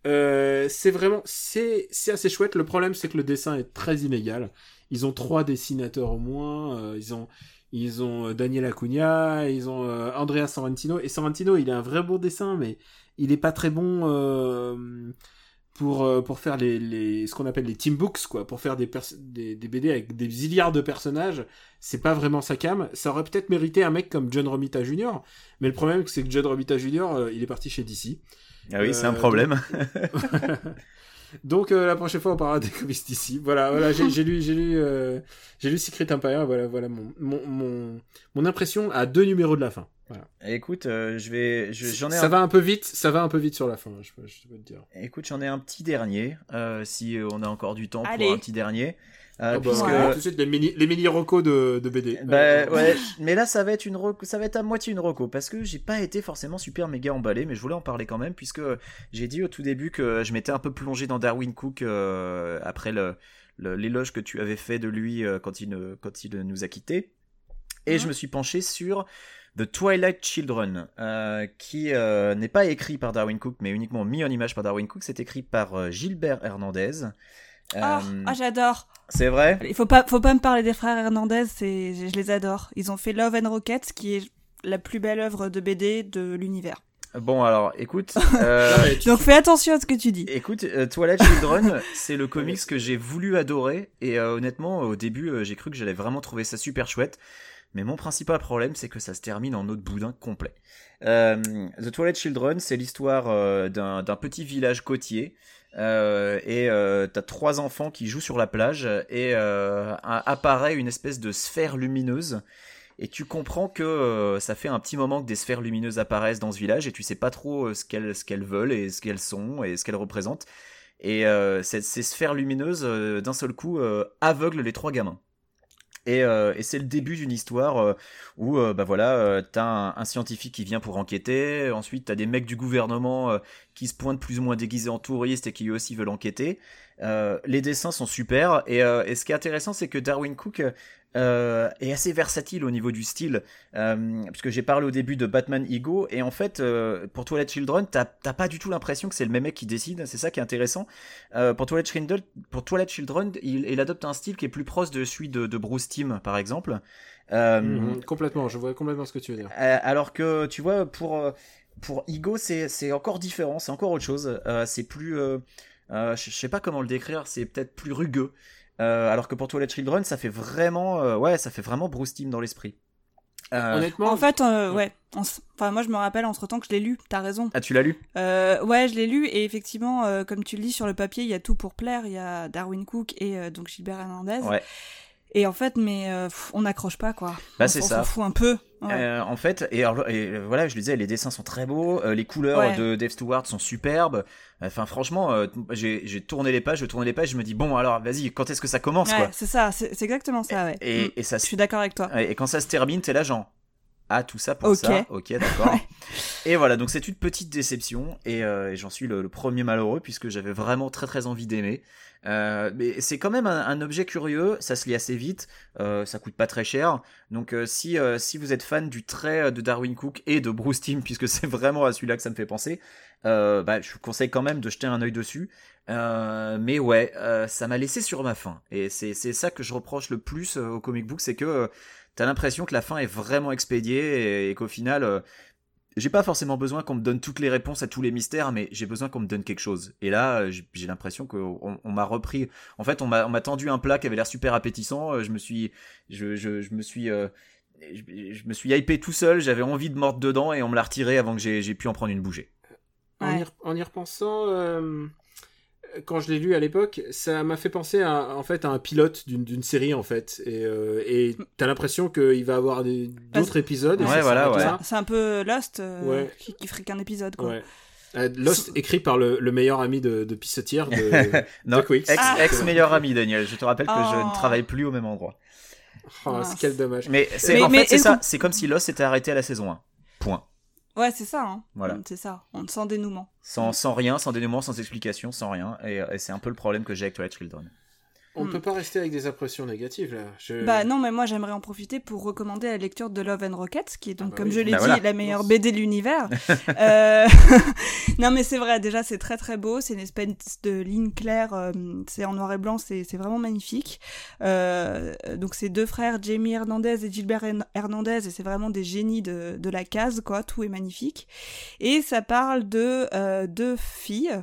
C'est vraiment c'est c'est assez chouette. Le problème c'est que le dessin est très inégal. Ils ont trois dessinateurs au moins. ils ont ils ont euh, Daniel Acuna, ils ont euh, Andrea Sorrentino. Et Sorrentino il a un vrai bon dessin mais il est pas très bon euh, pour pour faire les, les ce qu'on appelle les team books quoi. Pour faire des, des des BD avec des milliards de personnages c'est pas vraiment sa cam. Ça aurait peut-être mérité un mec comme John Romita Jr mais le problème c'est que John Romita Jr euh, il est parti chez DC Ah oui, c'est un problème. donc euh, la prochaine fois on parlera des comics d'ici. Voilà, voilà, j'ai j'ai lu, j'ai lu, euh, j'ai lu Secret Empire. Voilà, voilà mon, mon, mon, mon impression à deux numéros de la fin. Voilà. Écoute, euh, je vais, je- j'en ai ça un va un peu vite, ça va un peu vite sur la fin. Je peux, je peux te dire. Écoute, j'en ai un petit dernier, euh, si on a encore du temps Allez. pour un petit dernier. Euh, bah, puisque... Ouais. tout de suite les mini, les mini recos de, de BD. Bah Euh, ouais, mais là ça va être une reco, ça va être à moitié une reco parce que j'ai pas été forcément super méga emballé, mais je voulais en parler quand même puisque j'ai dit au tout début que je m'étais un peu plongé dans Darwin Cook euh, après le l'éloge que tu avais fait de lui euh, quand il ne- quand il nous a quittés, et Mhm. je me suis penché sur The Twilight Children, euh, qui euh, n'est pas écrit par Darwin Cook, mais uniquement mis en image par Darwin Cook. C'est écrit par euh, Gilbert Hernandez. Ah, ah, j'adore. c'est vrai? Il faut pas, faut pas me parler des frères Hernandez, c'est, je les adore. Ils ont fait Love and Rockets, qui est la plus belle œuvre de BD de l'univers. Bon alors, écoute. euh, Donc fais attention à ce que tu dis. Écoute, euh, Twilight Children, c'est le comics que j'ai voulu adorer et euh, honnêtement, au début, euh, j'ai cru que j'allais vraiment trouver ça super chouette. Mais mon principal problème, c'est que ça se termine en autre boudin complet. Euh, The Twilight Children, c'est l'histoire euh, d'un petit village côtier. euh, et t'as trois enfants qui jouent sur la plage et apparaît une espèce de sphère lumineuse et tu comprends que ça fait un petit moment que des sphères lumineuses apparaissent dans ce village et tu sais pas trop ce qu'elles veulent et ce qu'elles sont et ce qu'elles représentent. Et ces, sphères lumineuses, d'un seul coup, aveuglent les trois gamins. Et, euh, et c'est le début d'une histoire euh, où euh, bah voilà, euh, t'as un, un scientifique qui vient pour enquêter, ensuite t'as des mecs du gouvernement qui se pointent plus ou moins déguisés en touristes et qui eux aussi veulent enquêter. Euh, les dessins sont super et, euh, et ce qui est intéressant c'est que Darwin Cook euh, est assez versatile au niveau du style parce que j'ai parlé au début de Batman Ego et en fait pour Twilight Children t'as pas du tout l'impression que c'est le même mec qui décide c'est ça qui est intéressant pour Twilight Children pour Twilight Children il, il adopte un style qui est plus proche de celui de, de Bruce Timm par exemple Mhm, complètement, je vois complètement ce que tu veux dire. alors que tu vois pour pour Igo c'est encore différent, c'est encore autre chose. C'est plus euh, je sais pas comment le décrire, c'est peut-être plus rugueux. Euh, alors que pour Twilight Children, ça fait vraiment euh, ouais, ça fait vraiment Bruce Timm dans l'esprit. Euh, Honnêtement, En fait, euh, ouais. Enfin, moi, je me rappelle entre temps que je l'ai lu. T'as raison. ah tu l'as lu Euh, ouais, je l'ai lu et effectivement, euh, comme tu le dis sur le papier, il y a tout pour plaire. Il y a Darwin Cook et euh, donc Gilbert Hernandez. Ouais. Et en fait, mais euh, on n'accroche pas quoi. Bah, c'est ça. On s'en fout un peu. Ouais. Euh, en fait, et, alors, et, euh, voilà, je le disais, les dessins sont très beaux, euh, les couleurs Ouais. de Dave Stewart sont superbes. Enfin, franchement, j'ai tourné les pages, je tournais les pages, je me dis bon, alors vas-y, quand est-ce que ça commence Ouais, quoi? c'est ça. C'est exactement ça. Ouais. et, Mm. et ça Je suis d'accord avec toi. Ouais, Et quand ça se termine, t'es là genre ah tout ça pour ça, ok d'accord. Ouais. Et voilà donc c'est une petite déception et, euh, et j'en suis le, le premier malheureux puisque j'avais vraiment très très envie d'aimer. Euh, mais c'est quand même un, un objet curieux, ça se lit assez vite, euh, ça coûte pas très cher. Donc si si vous êtes fan du trait de Darwin Cook et de Bruce Timm puisque c'est vraiment à celui-là que ça me fait penser, bah, je vous conseille quand même de jeter un œil dessus. Mais ouais, ça m'a laissé sur ma faim. Et c'est c'est ça que je reproche le plus au comic book, c'est que t'as l'impression que la fin est vraiment expédiée et, et qu'au final, euh, j'ai pas forcément besoin qu'on me donne toutes les réponses à tous les mystères, mais j'ai besoin qu'on me donne quelque chose. Et là, euh, j'ai l'impression qu'on on, m'a repris. En fait, on m'a tendu un plat qui avait l'air super appétissant. euh, Je me suis, je, je, je me suis, euh, je, je me suis hypé tout seul. J'avais envie de mordre dedans et on me l'a retiré avant que j'ai pu en prendre une bouchée. En, y, Ouais. re- en y repensant, euh, quand je l'ai lu à l'époque, ça m'a fait penser à, en fait, à un pilote d'une série, en fait. Et euh, et t'as l'impression qu'il va avoir d'autres épisodes. et Ouais, voilà, ouais. C'est un peu Lost, euh, Ouais. qui, qui ferait qu'un épisode, quoi. Ouais. Euh, Lost, écrit par le, le meilleur ami de, de Pissotière de Non, ex, Ah. ex meilleur ami Daniel. Je te rappelle que je Oh. ne travaille plus au même endroit. Oh, quel dommage. Mais en mais fait ça. C'est comme si Lost s'était arrêté à la saison 1. Point. Ouais, c'est ça, hein. Voilà. C'est ça. On sans dénouement. Sans, sans rien, sans dénouement, sans explication, sans rien. Et, et c'est un peu le problème que j'ai avec Twilight Children. On Hmm. peut pas rester avec des impressions négatives, là. Je... Bah non, mais moi j'aimerais en profiter pour recommander la lecture de Love and Rockets, qui est donc, Ah bah comme oui. je l'ai Bah dit, voilà. la meilleure. BD de l'univers. Euh, non, mais c'est vrai, déjà c'est très très beau, c'est une espèce de ligne claire, euh, c'est en noir et blanc, c'est vraiment magnifique. Euh, donc c'est deux frères, Jamie Hernandez et Gilbert Hernandez, et c'est vraiment des génies de, de la case, quoi, tout est magnifique. Et ça parle de euh, deux filles,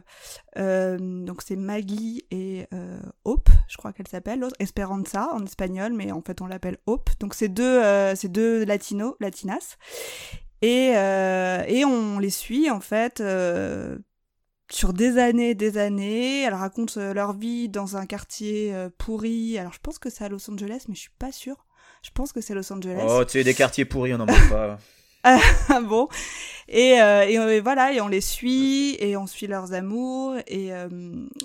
euh, donc c'est Maggie et euh, Hope, je crois qu'elle s'appelle, l'autre Esperanza en espagnol, mais en fait on l'appelle Hope. Donc c'est deux, euh, c'est deux latinos, latinas, et et on les suit en fait. sur des années, des années, elles racontent leur vie dans un quartier pourri. Alors je pense que c'est à Los Angeles, mais je suis pas sûre. Je pense que c'est Los Angeles. Oh, tu sais, des quartiers pourris, on n'en manque pas. Bon. Et, euh, et, euh, voilà et on les suit et on suit leurs amours et euh,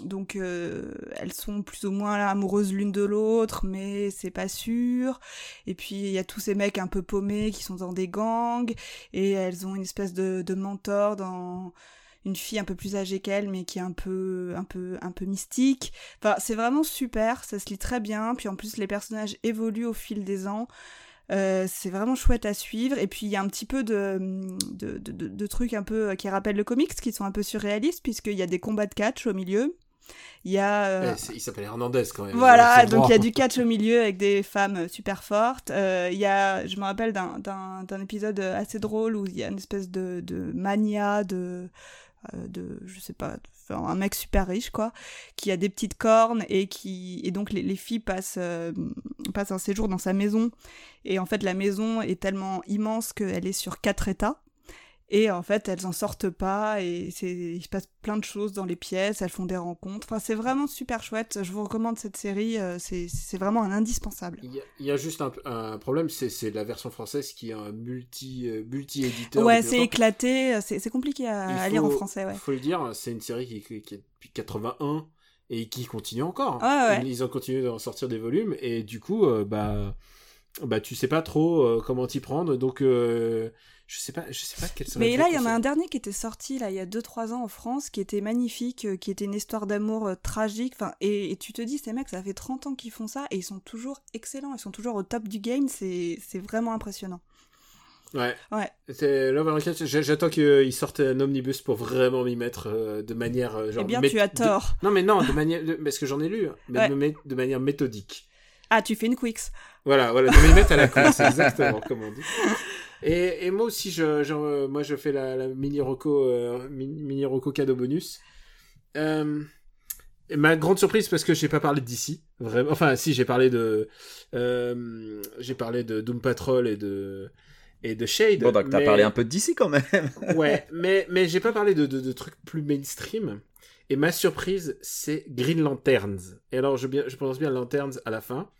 donc euh, elles sont plus ou moins amoureuses l'une de l'autre mais c'est pas sûr. Et puis il y a tous ces mecs un peu paumés qui sont dans des gangs et elles ont une espèce de, de mentor dans une fille un peu plus âgée qu'elle mais qui est un peu un peu un peu mystique. Enfin c'est vraiment super ça se lit très bien puis en plus les personnages évoluent au fil des ans euh, c'est vraiment chouette à suivre. Et puis il y a un petit peu de, de, de, trucs un peu euh, qui rappellent le comics, qui sont un peu surréalistes, puisqu'il y a des combats de catch au milieu. Il y a. euh, Ouais, c'est- il s'appelle Hernandez quand même. voilà, donc il y a du catch au milieu avec des femmes super fortes. Euh, Il y a, je me rappelle d'un- épisode assez drôle où il y a une espèce de, de mania de, euh, de, je sais pas, un mec super riche quoi, qui a des petites cornes et qui, et donc les, les filles passent, euh, passent un séjour dans sa maison. Et en fait, la maison est tellement immense qu'elle est sur quatre états. Et en fait, elles en sortent pas et il se passe plein de choses dans les pièces, elles font des rencontres. Enfin, c'est vraiment super chouette. Je vous recommande cette série, euh, c'est vraiment un indispensable. Il y, a, il y a juste un, un problème, c'est la version française qui est un multi, euh, multi-éditeur. Ouais, c'est éclaté, c'est compliqué à, Il lire en français, ouais. faut le dire, c'est une série qui, qui- est depuis 81 et qui continue encore. Ouais, ouais. Ils, ils ont continué d'en sortir des volumes et du coup, euh, bah, bah, tu sais pas trop euh, comment t'y prendre. Donc, euh, je sais pas, je sais pas quel. Mais là, il y en a un dernier qui était sorti là il y a 2-3 ans en France, qui était magnifique, euh, qui était une histoire d'amour euh, tragique. Enfin, et, et tu te dis, ces mecs, ça fait 30 ans qu'ils font ça et ils sont toujours excellents, ils sont toujours au top du game. C'est vraiment impressionnant. Ouais. Ouais. J'attends qu'ils sortent un omnibus pour vraiment m'y mettre euh, de manière. euh, genre, eh bien, tu as de- tort. Non, mais non, de manière. de- Parce que j'en ai lu, hein, mais Ouais. de, manière méthodique. Ah, tu fais une Quicks. Voilà, voilà, de m'y mettre à la course, exactement, comme on dit. Et, et moi aussi, je, je- moi, je fais la, la mini roco, euh, mi- mini roco cadeau bonus. Euh, et ma grande surprise, parce que j'ai pas parlé d'ici, vraiment. Enfin, si, j'ai parlé de, euh, j'ai parlé de Doom Patrol et de et de Shade. Bon, donc t'as mais- parlé un peu d'ici quand même. ouais, mais, mais j'ai pas parlé de, de, de trucs plus mainstream. Et ma surprise, c'est Green Lanterns. Et alors, je, bien, je prononce bien Lanterns à la fin.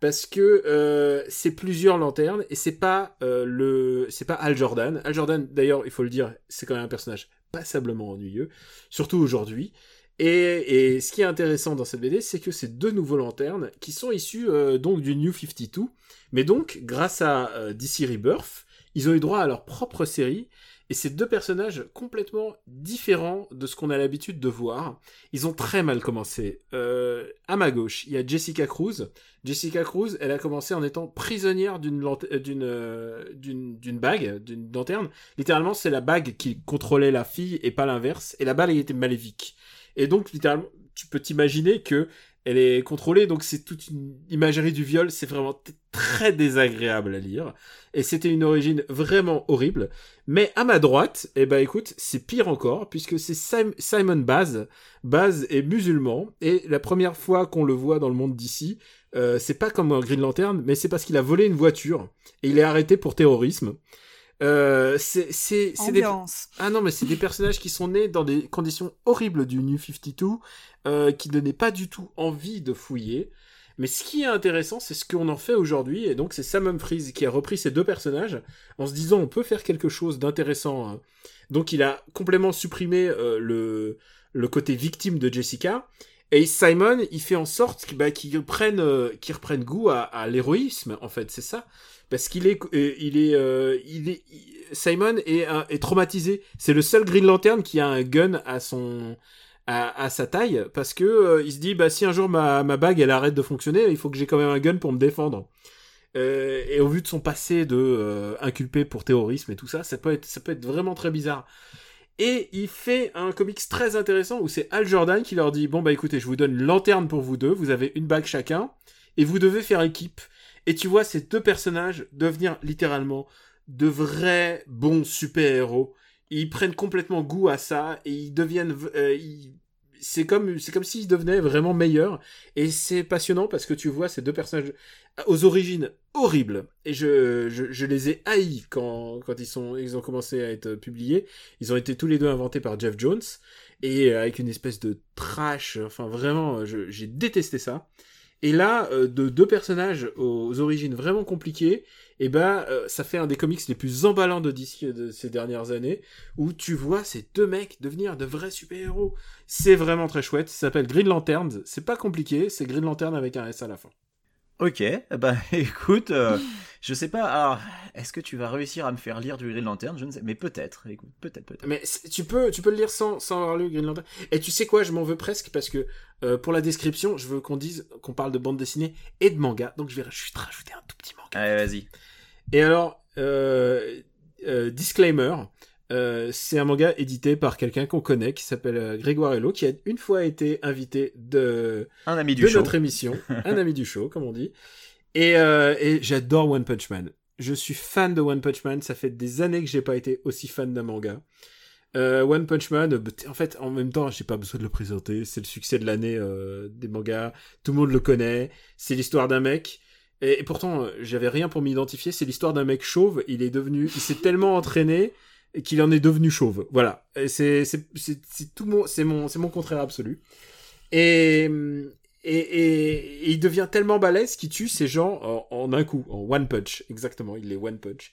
Parce que euh, c'est plusieurs lanternes et c'est pas euh, le c'est pas Al Jordan. Al Jordan d'ailleurs, il faut le dire, c'est quand même un personnage passablement ennuyeux, surtout aujourd'hui. Et, ce qui est intéressant dans cette BD, c'est que c'est deux nouveaux lanternes qui sont issus euh, donc du New 52, mais donc grâce à DC Rebirth, ils ont eu droit à leur propre série et c'est deux personnages complètement différents de ce qu'on a l'habitude de voir. Ils ont très mal commencé. Euh, à ma gauche, il y a Jessica Cruz. Jessica Cruz, elle a commencé en étant prisonnière d'une euh, d'une euh, d'une d'une bague, d'une lanterne. Littéralement, c'est la bague qui contrôlait la fille et pas l'inverse. Et la bague était maléfique. Et donc, littéralement, tu peux t'imaginer que elle est contrôlée, donc c'est toute une imagerie du viol, c'est vraiment très désagréable à lire. Et c'était une origine vraiment horrible. Mais à ma droite, eh ben écoute, c'est pire encore, puisque c'est Sim- Simon Baz. Baz est musulman, et la première fois qu'on le voit dans le monde d'ici, euh, c'est pas comme un Green Lantern, mais c'est parce qu'il a volé une voiture, et il est arrêté pour terrorisme. Euh, c'est des ah non mais c'est des personnages qui sont nés dans des conditions horribles du New 52 euh, qui donnaient pas du tout envie de fouiller mais ce qui est intéressant c'est ce qu'on en fait aujourd'hui et donc c'est Sam Humphries qui a repris ces deux personnages en se disant on peut faire quelque chose d'intéressant hein. donc il a complètement supprimé euh, le le côté victime de Jessica et Simon il fait en sorte qu'il bah, qu'il reprenne euh, goût à, l'héroïsme en fait c'est ça parce qu'il est, euh, il est, il est, Simon est, est traumatisé. C'est le seul Green Lantern qui a un gun à son, à, sa taille, parce que euh, il se dit, bah si un jour ma, ma bague elle arrête de fonctionner, il faut que j'ai quand même un gun pour me défendre. Euh, et au vu de son passé de euh, inculpé pour terrorisme et tout ça, ça peut être, ça peut être vraiment très bizarre. Et il fait un comics très intéressant où c'est Al Jordan qui leur dit bon bah écoutez, je vous donne lanterne pour vous deux, vous avez une bague chacun et vous devez faire équipe. Et tu vois ces deux personnages devenir littéralement de vrais bons super-héros. Ils prennent complètement goût à ça et ils deviennent ils- c'est comme c'est comme s'ils devenaient vraiment meilleurs et c'est passionnant parce que tu vois ces deux personnages aux origines horribles. Et je, je, les ai haïs quand, quand ils sont ils ont commencé à être publiés. Ils ont été tous les deux inventés par Jeff Jones. Et avec une espèce de trash. Enfin vraiment j'ai détesté ça. Et là euh, de deux personnages aux origines vraiment compliquées et ben euh, ça fait un des comics les plus emballants de DC de ces dernières années où tu vois ces deux mecs devenir de vrais super-héros c'est vraiment très chouette ça s'appelle Green Lanterns c'est pas compliqué c'est Green Lantern avec un S à la fin Ok, bah écoute, euh, je sais pas. Est-ce que tu vas réussir à me faire lire du Green Lantern? Je ne sais, mais peut-être. Écoute, peut-être, peut-être. Mais tu peux, tu peux le lire sans, sans avoir lu Green Lantern. Et tu sais quoi, je m'en veux presque parce que euh, pour la description, je veux qu'on dise qu'on parle de bande dessinée et de manga. Donc je vais juste rajouter un tout petit manga. Allez, vas-y. Et alors, euh, euh, disclaimer, euh, c'est un manga édité par quelqu'un qu'on connaît qui s'appelle Grégoire Hello, qui a une fois été invité de, Un ami du de show. notre émission, un ami du show, comme on dit. Et, et j'adore One Punch Man. Je suis fan de One Punch Man. Ça fait des années que j'ai pas été aussi fan d'un manga. Euh, One Punch Man, en fait, en même temps, j'ai pas besoin de le présenter. C'est le succès de l'année euh, des mangas. Tout le monde le connaît. C'est l'histoire d'un mec. Et, pourtant, euh, j'avais rien pour m'identifier. C'est l'histoire d'un mec chauve. Il est devenu, il s'est tellement entraîné qu'il en est devenu chauve. Voilà. C'est tout mon c'est mon c'est mon contraire absolu. Et et, et, et il devient tellement balèze qu'il tue ces gens en, en un coup, en one punch. Exactement, il est one punch.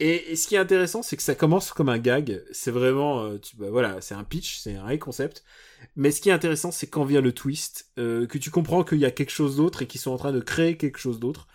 Et, et ce qui est intéressant, c'est que ça commence comme un gag. C'est vraiment, euh, tu, bah, voilà, c'est un pitch, c'est un vrai concept. Mais ce qui est intéressant, c'est quand vient le twist, euh, que tu comprends qu'il y a quelque chose d'autre et qu'ils sont en train de créer quelque chose d'autre.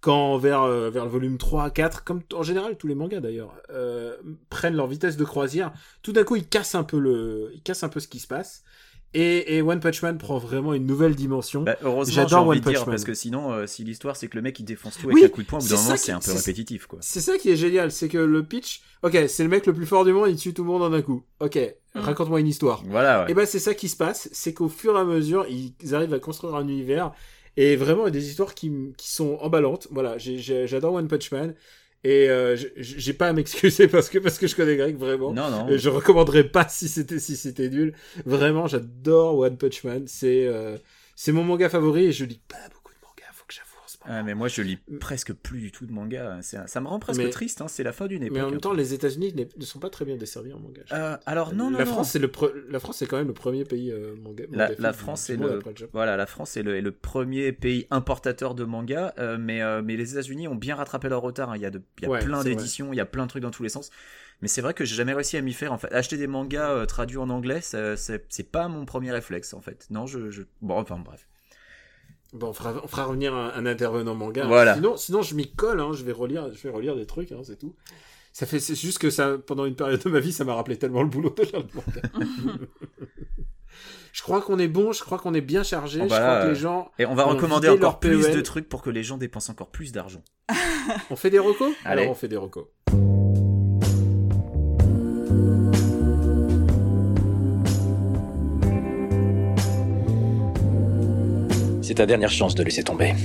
Quand vers, euh, vers le volume 3, 4, comme en général tous les mangas d'ailleurs, euh, prennent leur vitesse de croisière, tout d'un coup ils cassent un peu le, ils cassent un peu ce qui se passe. Et, et One Punch Man prend vraiment une nouvelle dimension. Bah, heureusement, J'adore One de dire, Punch Man. parce que sinon, euh, si l'histoire c'est que le mec il défonce tout Oui, avec un coup de poing, au bout d'un c'est moment c'est un peu répétitif, quoi. C'est ça qui est génial, c'est que le pitch, ok, c'est le mec le plus fort du monde, il tue tout le monde en un coup. Ok, raconte-moi une histoire. Voilà, ouais. Et ben c'est ça qui se passe, c'est qu'au fur et à mesure, ils arrivent à construire un univers et vraiment des histoires qui, sont emballantes. Voilà, j'adore One Punch Man et euh, j'ai- pas à m'excuser parce que parce que je connais Greg vraiment. Non, non. Et je recommanderais pas si c'était si c'était nul. Vraiment, j'adore One Punch Man. C'est euh, c'est mon manga favori et je lis pas beaucoup de mangas. Faut que j'avoue en ce moment. Ah, mais moi je lis presque plus du tout de manga. Ça me rend presque Mais- triste, hein. c'est la fin d'une époque. Mais en même temps, les États-Unis ne sont pas très bien desservis en manga. Euh, alors non, non, la non. France, c'est le pre- la France, quand même le premier pays euh, manga. La, manga la France est le voilà la France est le, est le premier pays importateur de manga euh, mais mais les États-Unis ont bien rattrapé leur retard hein. il y a de, il y a Ouais, plein d'éditions il y a plein de trucs dans tous les sons mais c'est vrai que j'ai jamais réussi à m'y faire en fait acheter des mangas traduits en anglais c'est pas mon premier réflexe en fait non je, je... bon enfin bref Bon, on fera, on fera revenir un, un intervenant manga. Voilà. Sinon, sinon je m'y colle. Hein, je vais relire, je vais relire des trucs. Hein, c'est tout. Ça fait, c'est juste que ça, pendant une période de ma vie, ça m'a rappelé tellement le boulot de lire le je crois qu'on est bon. Je crois qu'on est bien chargé. Je bah crois là, que les gens. et on va recommander encore plus PEL. de trucs pour que les gens dépensent encore plus d'argent On fait des recos? Allez. Alors on fait des recos. C'est ta dernière chance de laisser tomber.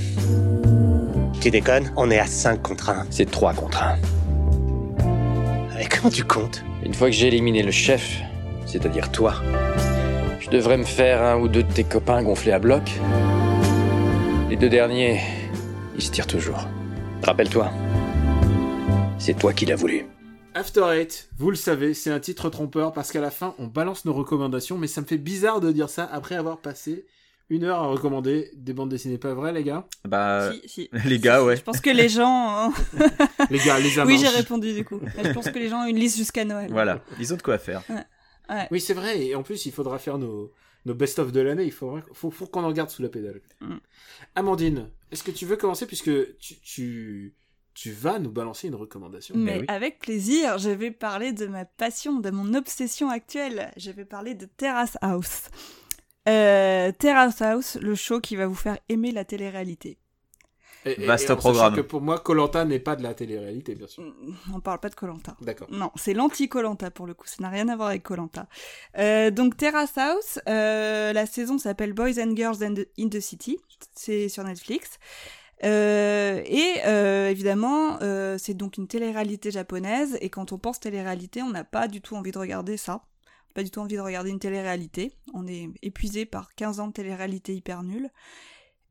Tu déconnes On est à 5 contre 1. C'est 3 contre 1. Et comment tu comptes? Une fois que j'ai éliminé le chef, c'est-à-dire toi, je devrais me faire un ou deux de tes copains gonflés à bloc. Les deux derniers, ils se tirent toujours. Rappelle-toi, c'est toi qui l'as voulu. After Eight, vous le savez, c'est un titre trompeur parce qu'à la fin, on balance nos recommandations, mais ça me fait bizarre de dire ça après avoir passé une heure à recommander des bandes dessinées. Pas vrai, les gars? Bah, Si, si. les gars, ouais. Je pense que les gens. hein. Les gars, les amants. oui, j'ai répondu du coup. Je pense que les gens ont une liste jusqu'à Noël. Voilà, ils ont de quoi faire. Ouais. Oui, c'est vrai. Et en plus, il faudra faire nos, nos best-of de l'année. Il faudra, faut, faut qu'on en garde sous la pédale. Mm. Amandine, est-ce que tu veux commencer? Puisque tu, tu, tu vas nous balancer une recommandation Mais oui. avec plaisir, je vais parler de ma passion, de mon obsession actuelle. Je vais parler de Terrace House. Euh, Terrace House, le show qui va vous faire aimer la télé-réalité. Et- et- Vaste et programme. que pour moi, Colanta n'est pas de la télé-réalité, bien sûr. On parle pas de Colanta. D'accord. Non, c'est l'anti-Colanta pour le coup, ça n'a rien à voir avec Colanta. Euh, donc Terrace House, euh, la saison s'appelle Boys and Girls in the, in the City, c'est sur Netflix. Euh, et euh, évidemment, euh, c'est donc une télé-réalité japonaise, et quand on pense télé-réalité, on n'a pas du tout envie de regarder ça. Pas du tout envie de regarder une télé-réalité. On est épuisé par 15 ans de télé-réalité hyper nulle.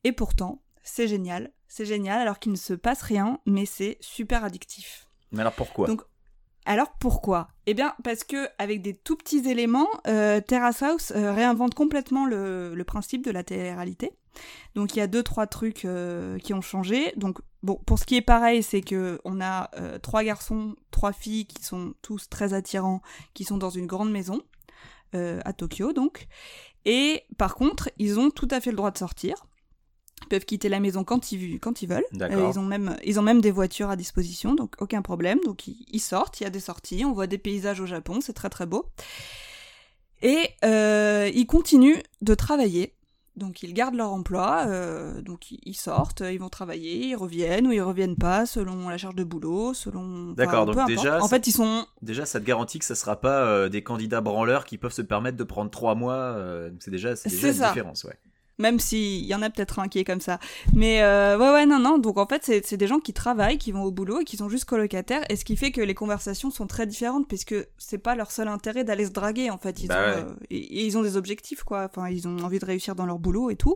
Et pourtant, c'est génial. C'est génial alors qu'il ne se passe rien, mais c'est super addictif. Mais alors pourquoi? Donc, Alors pourquoi? Eh bien parce que avec des tout petits éléments, euh, Terrace House euh, réinvente complètement le, le principe de la télé-réalité. Donc il y a deux trois trucs euh, qui ont changé. Donc bon, pour ce qui est pareil, c'est que on a trois garçons, trois filles qui sont tous très attirants, qui sont dans une grande maison euh, à Tokyo donc. Et par contre, ils ont tout à fait le droit de sortir. Ils peuvent quitter la maison quand ils, quand ils veulent. Euh, ils, ont même, ils ont même des voitures à disposition, donc aucun problème. Donc ils, ils sortent, il y a des sorties, on voit des paysages au Japon, c'est très très beau. Et euh, ils continuent de travailler. Donc ils gardent leur emploi, euh, donc ils- sortent, ils vont travailler, ils reviennent ou ils reviennent pas selon la charge de boulot, selon. D'accord, donc déjà, En ça- fait, ils sont Déjà, ça te garantit que ça sera pas euh, des candidats branleurs qui peuvent se permettre de prendre trois mois. euh, c'est déjà, c'est déjà une ça. différence, ouais. Même s'il y en a peut-être un qui est comme ça. Mais euh, ouais, ouais, non, non. Donc en fait, c'est c'est des gens qui travaillent, qui vont au boulot et qui sont juste colocataires. Et ce qui fait que les conversations sont très différentes, puisque c'est pas leur seul intérêt d'aller se draguer. En fait, ils, Bah ont, ouais. euh, et, et ils ont des objectifs, quoi. Enfin, ils ont envie de réussir dans leur boulot et tout.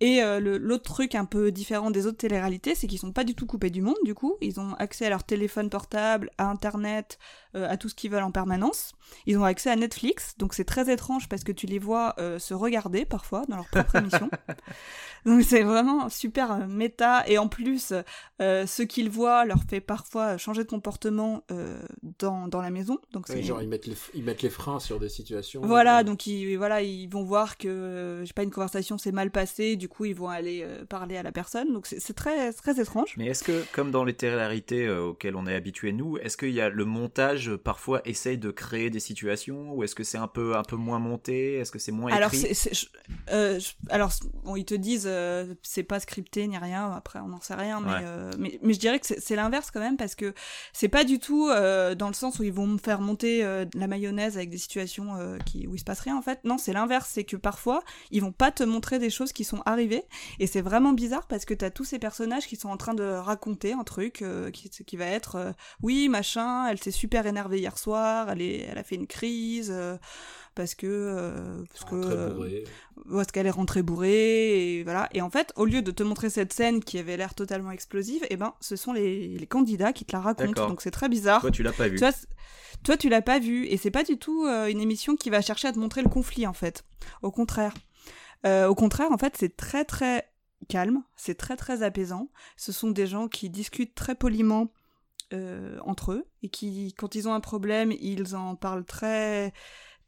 Et euh, l'autre truc un peu différent des autres téléréalités, c'est qu'ils sont pas du tout coupés du monde, du coup. Ils ont accès à leur téléphone portable, à Internet, euh, à tout ce qu'ils veulent en permanence. Ils ont accès à Netflix, donc c'est très étrange parce que tu les vois euh, se regarder parfois dans leur propre émission. Donc c'est vraiment super méta et en plus euh, ce qu'ils voient leur fait parfois changer de comportement euh, dans, dans la maison. Donc Ouais, genre, ils mettent, les, ils mettent les freins sur des situations. voilà, donc ils, voilà, ils vont voir que je sais pas une conversation s'est mal passée, du coup ils vont aller euh, parler à la personne. Donc c'est très très étrange. Mais est-ce que, comme dans les télé-réalités euh, auxquelles on est habitué nous, est-ce qu'il y a le montage euh, parfois essaye de créer des situations ou est-ce que c'est un peu un peu moins monté? Est-ce que c'est moins Alors, écrit? je- euh, je- alors bon, ils te disent c'est pas scripté ni rien. Après, on n'en sait rien, mais, Ouais. mais mais je dirais que c'est, l'inverse quand même parce que c'est pas du tout dans le sens où ils vont me faire monter de la mayonnaise avec des situations qui où il se passe rien en fait. Non, c'est l'inverse, c'est que parfois ils vont pas te montrer des choses qui sont et c'est vraiment bizarre parce que t'as tous ces personnages qui sont en train de raconter un truc euh, qui, qui va être euh, oui machin, elle s'est super énervée hier soir, elle est, elle a fait une crise. euh, parce que parce que parce qu'elle est rentrée bourrée et voilà. Et en fait au lieu de te montrer cette scène qui avait l'air totalement explosive et ben ce sont les, les candidats qui te la racontent. Donc c'est très bizarre. Toi, tu l'as pas vu. tu vois, c- toi tu l'as pas vu et c'est pas du tout une émission qui va chercher à te montrer le conflit en fait. Au contraire Euh, au contraire en fait c'est très très calme c'est très très apaisant ce sont des gens qui discutent très poliment euh, entre eux et qui quand ils ont un problème ils en parlent très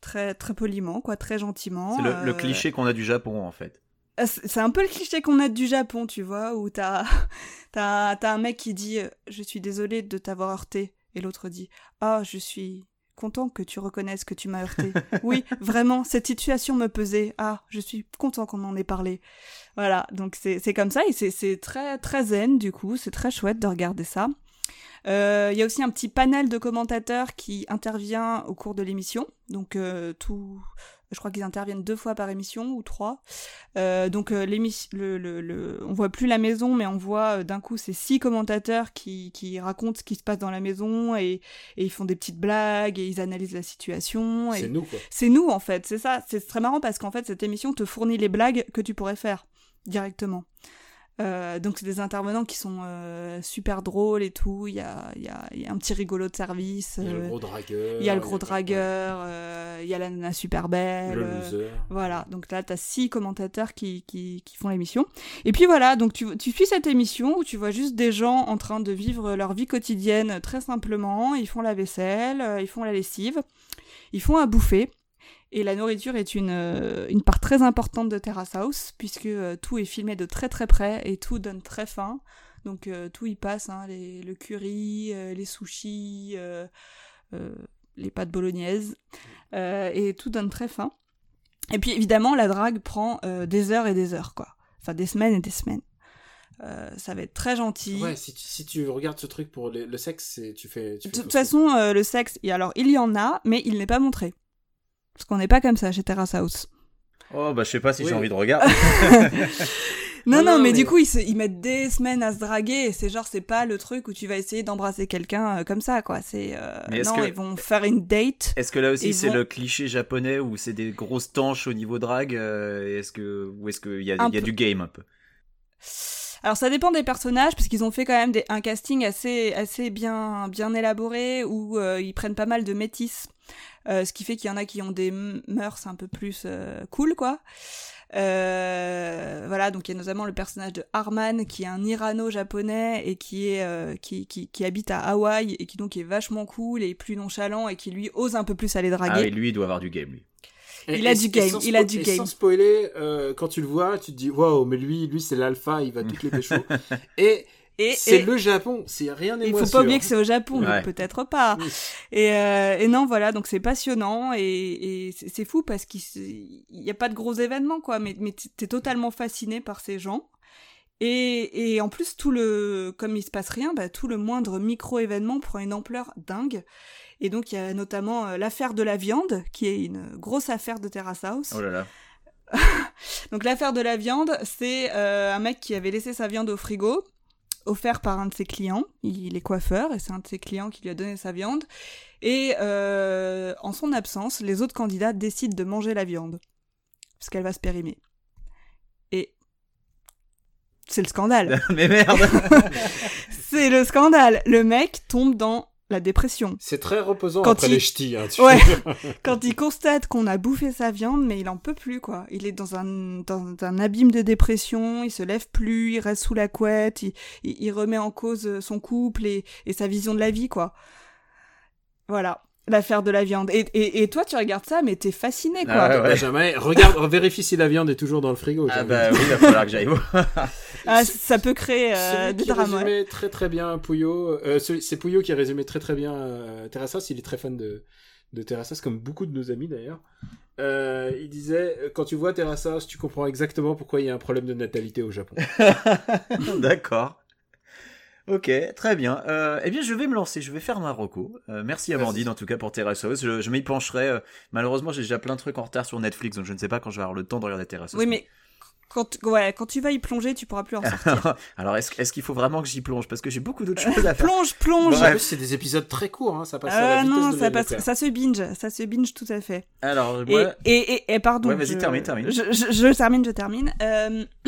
très très poliment quoi très gentiment C'est le, le Euh, cliché qu'on a du Japon en fait. euh, C'est un peu le cliché qu'on a du Japon, tu vois, où t'as t'as t'as un mec qui dit Je suis désolé de t'avoir heurté. Et l'autre dit Ah, je suis content que tu reconnaisses que tu m'as heurté. oui, vraiment, cette situation me pesait. Ah, je suis content qu'on en ait parlé. Voilà, donc c'est comme ça et c'est c'est très très zen du coup, c'est très chouette de regarder ça. Euh, Il y a aussi un petit panel de commentateurs qui intervient au cours de l'émission. Donc euh, tout, Je crois qu'ils interviennent deux fois par émission ou trois. Euh, donc euh, l'émission, le, le, le, on voit plus la maison, mais on voit euh, d'un coup ces six commentateurs qui, qui racontent ce qui se passe dans la maison et, et ils font des petites blagues et ils analysent la situation. C'est nous, quoi. C'est nous en fait, c'est ça. C'est très marrant parce qu'en fait cette émission te fournit les blagues que tu pourrais faire directement. Euh, donc c'est des intervenants qui sont euh, super drôles et tout. Il y a, y, a, y a un petit rigolo de service. Il y a le euh, gros dragueur. il y a le gros dragueur, il y a la nana super belle. Le loser. voilà, donc là, t'as six commentateurs qui, qui, qui font l'émission. Et puis voilà, donc tu, tu suis cette émission où tu vois juste des gens en train de vivre leur vie quotidienne très simplement. Ils font la vaisselle, ils font la lessive, ils font à bouffer. Et la nourriture est une, euh, une part très importante de Terrace House, puisque euh, tout est filmé de très très près et tout donne très faim. Donc euh, tout y passe, hein, les, le curry, les sushis, les pâtes bolognaises, et tout donne très faim. Et puis évidemment, la drague prend euh, des heures et des heures, quoi. Enfin, des semaines et des semaines. Euh, ça va être très gentil. Ouais, si tu, si tu regardes ce truc pour le, le sexe, tu fais. Tu De toute façon, euh, le sexe, et alors il y en a, mais il n'est pas montré. Parce qu'on n'est pas comme ça chez Terrace House. Oh, bah, je sais pas si Oui. j'ai envie de regarder. Non, Non, mais, mais- du coup, ils, se- ils mettent des semaines à se draguer, et c'est genre, c'est pas le truc où tu vas essayer d'embrasser quelqu'un euh, comme ça, quoi. C'est, euh, non, que- ils vont faire une date. Est-ce que là aussi c'est vont- le cliché japonais où c'est des grosses tanches au niveau drague euh, Est-ce que ou est-ce qu'il y a, y a du game un peu? Alors ça dépend des personnages parce qu'ils ont fait quand même des, un casting assez assez bien bien élaboré où euh, ils prennent pas mal de métis, Euh, ce qui fait qu'il y en a qui ont des mœurs un peu plus euh, cool quoi. Euh, voilà donc il y a notamment le personnage de Harman qui est un Irano-japonais et qui est euh, qui, qui qui habite à Hawaï et qui donc est vachement cool et plus nonchalant et qui lui ose un peu plus aller draguer. Ah oui, lui il doit avoir du game lui. Et- il a et- du et game, il a du et game. Sans spoiler, euh, quand tu le vois, tu te dis waouh, mais lui, lui c'est l'alpha, il va toutes les pécho. et Et, c'est et- le Japon, c'est rien n'est Il faut pas sûr. oublier que c'est au Japon, donc peut-être pas. Oui. Et, euh, et non, voilà, donc c'est passionnant et, et c'est fou parce qu'il se- il y a pas de gros événements, quoi, mais, mais t'es totalement fasciné par ces gens. Et, et en plus, tout le, comme il se passe rien, bah, tout le moindre micro-événement prend une ampleur dingue. Et donc, il y a notamment euh, l'affaire de la viande, qui est une grosse affaire de Terrace House. Oh là là. Donc l'affaire de la viande, c'est euh, un mec qui avait laissé sa viande au frigo, offert par un de ses clients. Il est coiffeur et c'est un de ses clients qui lui a donné sa viande. Et euh, en son absence, les autres candidats décident de manger la viande parce qu'elle va se périmer. Et c'est le scandale. Mais merde. c'est le scandale. Le mec tombe dans la dépression. C'est très reposant Quand après il- les ch'tis. Hein, tu Ouais. Quand il constate qu'on a bouffé sa viande, mais il en peut plus, quoi. Il est dans un, dans un abîme de dépression, il se lève plus, il reste sous la couette, il, il, il remet en cause son couple et, et sa vision de la vie, quoi. Voilà. L'affaire de la viande. Et, et, et toi, tu regardes ça, mais t'es fasciné, quoi. Ah ouais, ouais. Benjamin, regarde, vérifie si la viande est toujours dans le frigo. Ah bah oui, il va falloir que j'aille voir. Ah, ça peut créer euh, Celui des drames, ouais. très très bien Pouillot, euh, c'est Pouillot qui a résumé très très bien euh, Terrassas, il est très fan de, de Terrassas, comme beaucoup de nos amis d'ailleurs. Euh, il disait, euh, quand tu vois Terrassas, tu comprends exactement pourquoi il y a un problème de natalité au Japon. D'accord. Ok, très bien. Euh, eh bien, je vais me lancer. Je vais faire ma reco. Euh, merci. Bandine, en tout cas, pour Terrace House. Je, je m'y pencherai. euh, malheureusement, j'ai déjà plein de trucs en retard sur Netflix, donc je ne sais pas quand je vais avoir le temps de regarder Terrace House. Oui, mais quand, ouais, quand tu vas y plonger, tu pourras plus en sortir. Alors, est-ce qu'il faut vraiment que j'y plonge? Parce que j'ai beaucoup d'autres choses à faire. plonge, plonge. Bref. plus, c'est des épisodes très courts, hein, ça passe à la Ah vitesse non, de ça, passe, ça se binge, ça se binge tout à fait. Alors, Et, moi, et, et, et pardon. Ouais, vas-y, termine, termine. Je, je- je termine, je termine. Euh,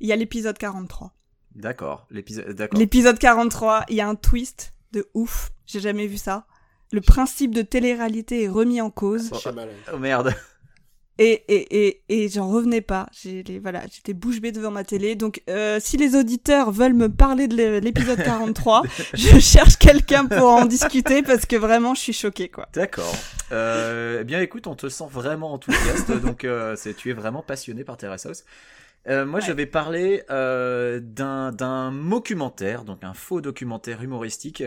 Il y a l'épisode 43. D'accord. L'épisode, d'accord. L'épisode 43, il y a un twist de ouf. J'ai jamais vu ça. Le principe de télé-réalité est remis en cause. Oh merde. Et, et, et, et j'en revenais pas. Voilà, j'étais bouche bée devant ma télé. Donc, euh, si les auditeurs veulent me parler de l'é- l'épisode 43, je cherche quelqu'un pour en discuter parce que vraiment, je suis choquée, quoi. D'accord. Euh, eh bien, écoute, on te sent vraiment enthousiaste, donc euh, c'est, tu es vraiment passionné par Terrace House. Euh, moi, je Ouais. vais parler euh, d'un documentaire, donc un faux documentaire humoristique.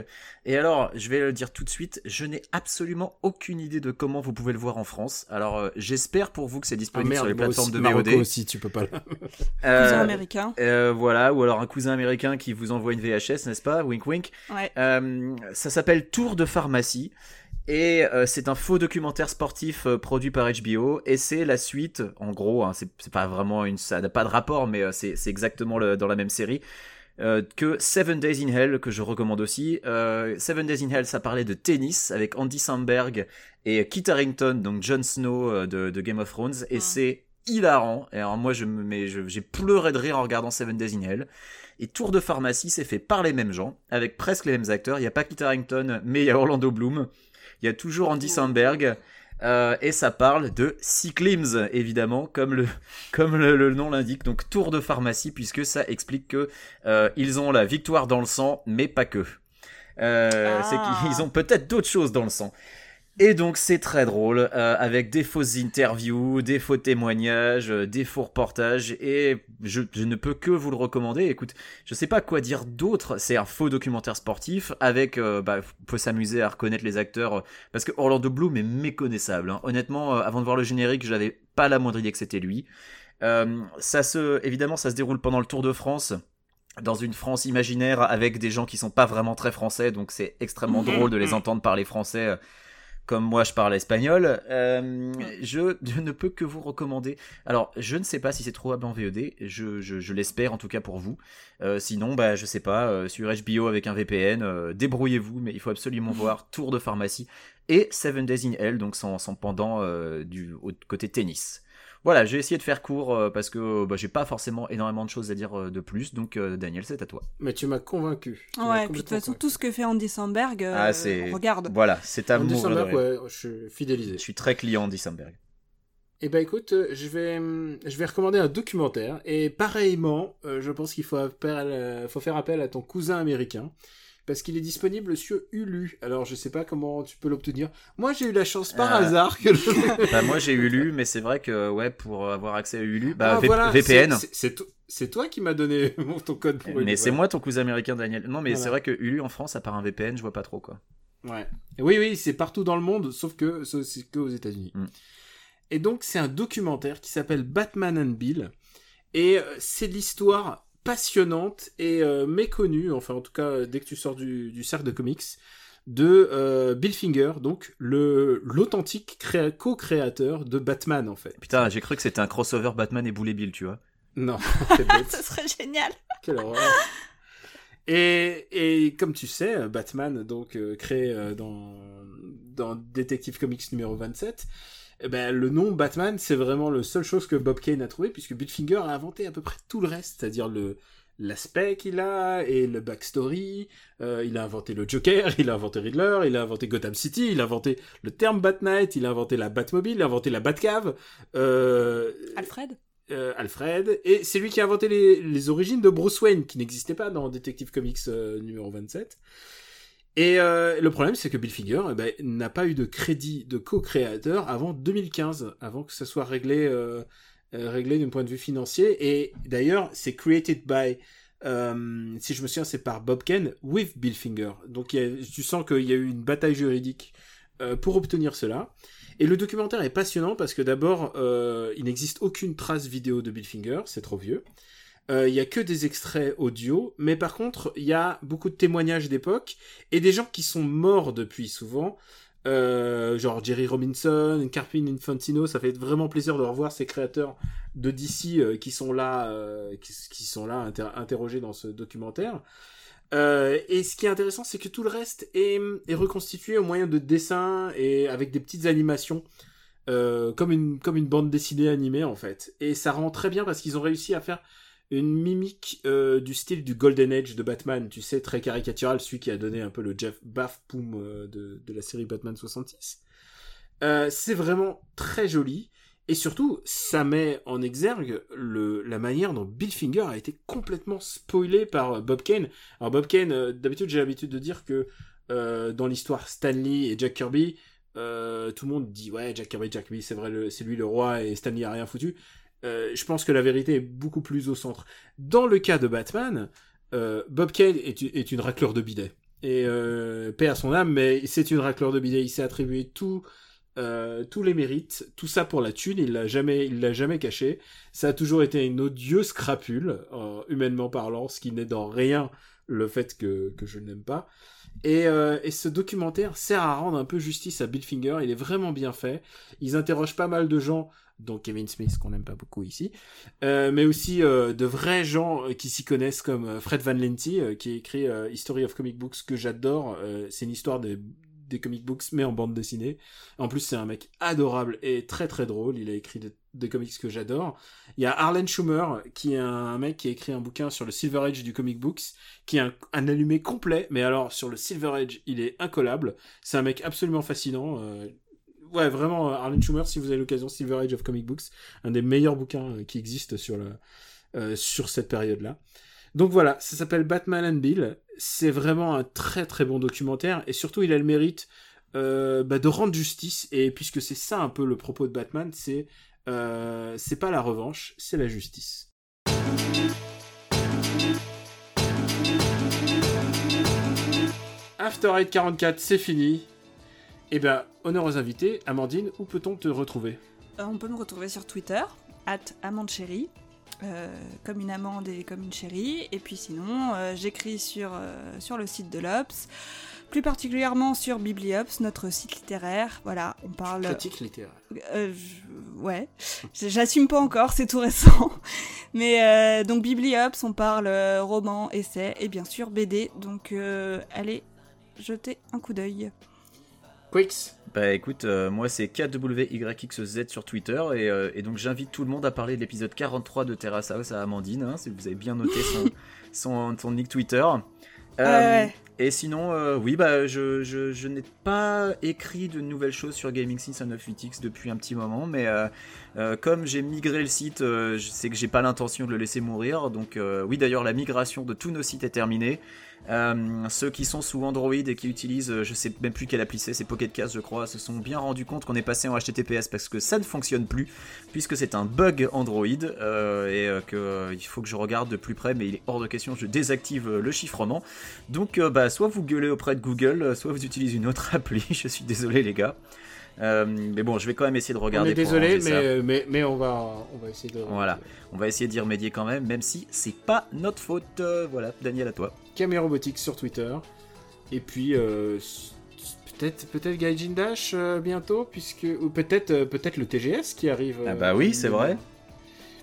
Et alors, je vais le dire tout de suite, je n'ai absolument aucune idée de comment vous pouvez le voir en France. Alors, euh, j'espère pour vous que c'est Ah disponible merde, sur les plateformes aussi, de Marocco VOD. aussi, tu peux pas. Cousin Euh, américain. euh, voilà, ou alors un cousin américain qui vous envoie une VHS, n'est-ce pas? Wink wink. Ouais. Euh, ça s'appelle Tour de pharmacie. Et euh, c'est un faux documentaire sportif euh, produit par HBO et c'est la suite, en gros, hein, c'est pas vraiment une, ça n'a pas de rapport, mais euh, c'est exactement le- dans la même série que Seven Days in Hell que je recommande aussi. Seven Days in Hell, ça parlait de tennis avec Andy Samberg et Kit Harington, donc Jon Snow de, de Game of Thrones, et c'est hilarant. Et alors moi, je me, j'ai pleuré de rire en regardant Seven Days in Hell. Et Tour de pharmacie, c'est fait par les mêmes gens, avec presque les mêmes acteurs. Il n'y a pas Kit Harington, mais il y a Orlando Bloom. Il y a toujours Andy Samberg. euh, et ça parle de cyclisme, évidemment, comme le, comme le, le nom l'indique. Donc tour de pharmacie, puisque ça explique que euh, ils ont la victoire dans le sang, mais pas que. Euh, Ah. C'est qu'ils ont peut-être d'autres choses dans le sang. Et donc c'est très drôle, euh, avec des fausses interviews, des faux témoignages, euh, des faux reportages, et je, je ne peux que vous le recommander. Écoute, je sais pas quoi dire d'autre. C'est un faux documentaire sportif avec, euh, bah, faut s'amuser à reconnaître les acteurs euh, parce que Orlando Bloom est méconnaissable. hein. Honnêtement, avant de voir le générique, j'avais pas la moindre idée que c'était lui. Ça se, évidemment, ça se déroule pendant le Tour de France. Dans une France imaginaire avec des gens qui sont pas vraiment très français, donc c'est extrêmement drôle de les entendre parler français comme moi je parle espagnol. Euh, je, je ne peux que vous recommander. Alors, je ne sais pas si c'est trouvable en VOD, je, je, je l'espère en tout cas pour vous. Euh, sinon, bah, je sais pas, euh, sur HBO avec un VPN, débrouillez-vous, mais il faut absolument voir Tour de pharmacie et Seven Days in Hell, donc son, son pendant du au- côté tennis. Voilà, j'ai essayé de faire court euh, parce que bah, j'ai pas forcément énormément de choses à dire euh, de plus, donc euh, Daniel, c'est à toi. Mais tu m'as convaincu. Tu Ouais, puis de toute façon, tout ce que fait Andy Samberg, euh, ah, regarde. Voilà, c'est à. Andy Samberg, ouais, je suis fidélisé. Je suis très client d'Andy Samberg. Eh ben écoute, euh, je vais, je vais recommander un documentaire et pareillement, euh, je pense qu'il faut, appel- euh, faut faire appel à ton cousin américain parce qu'il est disponible sur Hulu. Alors je sais pas comment tu peux l'obtenir. Moi j'ai eu la chance par Euh, hasard que le... bah moi j'ai Hulu, mais c'est vrai que ouais pour avoir accès à Hulu, bah Ah, V- voilà, VPN. c'est- C'est to- c'est toi qui m'as donné ton code pour Hulu. Mais c'est moi ton cousin américain Daniel. Non mais Voilà. c'est vrai que Hulu en France à part un VPN, je vois pas trop quoi. Ouais. Oui, oui, c'est partout dans le monde, sauf que c'est que aux États-Unis. Mm. Et donc, c'est un documentaire qui s'appelle Batman and Bill. Et euh, c'est l'histoire passionnante et euh, méconnue, enfin, en tout cas, euh, dès que tu sors du, du cercle de comics, de euh, Bill Finger, donc le l'authentique créa- co-créateur de Batman, en fait. Putain, j'ai cru que c'était un crossover Batman et Boulet Bill, tu vois. Non. Ce serait génial. Quelle horreur. Et, et comme tu sais, Batman, donc euh, créé euh, dans, dans Detective Comics numéro 27, eh ben, le nom Batman, c'est vraiment la seule chose que Bob Kane a trouvé, puisque Bill Finger a inventé à peu près tout le reste, c'est-à-dire le l'aspect qu'il a et le backstory. Euh, il a inventé le Joker, il a inventé Riddler, il a inventé Gotham City, il a inventé le terme Bat Knight, il a inventé la Batmobile, il a inventé la Batcave. Euh, Alfred euh, Alfred, et c'est lui qui a inventé les, les origines de Bruce Wayne, qui n'existait pas dans Detective Comics euh, numéro 27. Et euh, le problème, c'est que Bill Finger eh ben, n'a pas eu de crédit de co-créateur avant 2015, avant que ça soit réglé, euh, euh, réglé d'un point de vue financier. Et d'ailleurs, c'est created by, euh, si je me souviens, c'est par Bob Kane with Bill Finger. Donc tu sens qu'il y a eu une bataille juridique euh, pour obtenir cela. Et le documentaire est passionnant parce que d'abord, euh, il n'existe aucune trace vidéo de Bill Finger, c'est trop vieux. Euh, Il y a que des extraits audio, mais par contre, il y a beaucoup de témoignages d'époque et des gens qui sont morts depuis souvent. Euh, genre Jerry Robinson, Carpin Infantino, ça fait vraiment plaisir de revoir ces créateurs de DC euh, qui sont là, euh, qui, qui sont là inter- interrogés dans ce documentaire. Euh, et ce qui est intéressant, c'est que tout le reste est, reconstitué au moyen de dessins et avec des petites animations, euh, comme une bande dessinée animée en fait. Et ça rend très bien parce qu'ils ont réussi à faire une mimique euh, du style du Golden Age de Batman, tu sais, très caricatural, celui qui a donné un peu le Jeff Baff Poom euh, de, la série Batman 66. Euh, c'est vraiment très joli. Et surtout, ça met en exergue la manière dont Bill Finger a été complètement spoilé par Bob Kane. Alors Bob Kane, d'habitude j'ai l'habitude de dire que dans l'histoire Stanley et Jack Kirby, tout le monde dit ouais Jack Kirby, Jack Kirby, c'est vrai, c'est lui le roi et Stanley a rien foutu. Euh, je pense que la vérité est beaucoup plus au centre. Dans le cas de Batman, euh, Bob Kane est, une racleur de bidet. Et euh, paix à son âme, mais c'est une racleur de bidet. Il s'est attribué tout, euh, tous les mérites, tout ça pour la thune. Il l'a jamais, il l'a jamais caché. Ça a toujours été une odieuse crapule, humainement parlant, ce qui n'est dans rien le fait que, que je ne l'aime pas. Et, et ce documentaire sert à rendre un peu justice à Bill Finger. Il est vraiment bien fait. Ils interrogent pas mal de gens, dont Kevin Smith, qu'on n'aime pas beaucoup ici, euh, mais aussi euh, de vrais gens euh, qui s'y connaissent, comme Fred Van Lenti, euh, qui écrit History of Comic Books, que j'adore. C'est une histoire des, des comic books, mais en bande dessinée. En plus, c'est un mec adorable et très très drôle. Il a écrit des, des comics que j'adore. Il y a Arlen Schumer, qui est un mec qui a écrit un bouquin sur le Silver Age du comic books, qui est un, un allumé complet, mais alors sur le Silver Age, il est incollable. C'est un mec absolument fascinant. Ouais, vraiment, euh, Arlen Schumer, si vous avez l'occasion, Silver Age of Comic Books, un des meilleurs bouquins euh, qui existent euh, sur cette période-là. Donc voilà, ça s'appelle Batman and Bill. C'est vraiment un très très bon documentaire et surtout il a le mérite bah, de rendre justice. Et puisque c'est ça un peu le propos de Batman, c'est c'est pas la revanche, c'est la justice. After Eight 44, c'est fini. Et ben, honneur aux invités. Amandine, où peut-on te retrouver? Euh, on peut me retrouver sur Twitter, at amandechérie, euh, comme une amande et comme une chérie. Et puis sinon, euh, j'écris sur, euh, sur le site de l'Obs, plus particulièrement sur Bibliops, notre site littéraire. Voilà, on parle... Critique littéraire. Euh, je- ouais, j'assume pas encore, c'est tout récent. Mais euh, donc Bibliops, on parle roman, essai et bien sûr BD. Donc euh, allez jeter un coup d'œil. Quicks Bah écoute, euh, moi c'est KWYXZ sur Twitter et, euh, et donc j'invite tout le monde à parler de l'épisode 43 de Terrace House à Amandine, hein, si vous avez bien noté son, son, son nick Twitter. Euh, ouais. Et sinon, euh, oui, bah je, je, je n'ai pas écrit de nouvelles choses sur Gaming Since 98X depuis un petit moment, mais euh, euh, comme j'ai migré le site, euh, je sais que j'ai pas l'intention de le laisser mourir. Donc euh, oui, d'ailleurs la migration de tous nos sites est terminée. Euh, ceux qui sont sous Android et qui utilisent, euh, je sais même plus quelle appli c'est, c'est Pocket Cast je crois, se sont bien rendus compte qu'on est passé en HTTPS parce que ça ne fonctionne plus, puisque c'est un bug Android euh, et euh, que euh, il faut que je regarde de plus près, mais il est hors de question, je désactive le chiffrement. Donc bah, soit vous gueulez auprès de Google, soit vous utilisez une autre appli, je suis désolé les gars. Euh, mais bon, je vais quand même essayer de On regarder. est pour désolé, mais, mais, mais on, va, on va essayer de... Voilà. On va essayer d'y remédier quand même, même si c'est pas notre faute. Euh, voilà, Daniel à toi. Camé Robotics sur Twitter. Et puis, euh, peut-être peut-être Gaijin Dash euh, bientôt, puisque ou peut-être euh, peut-être le TGS qui arrive. Ah bah oui, c'est vrai.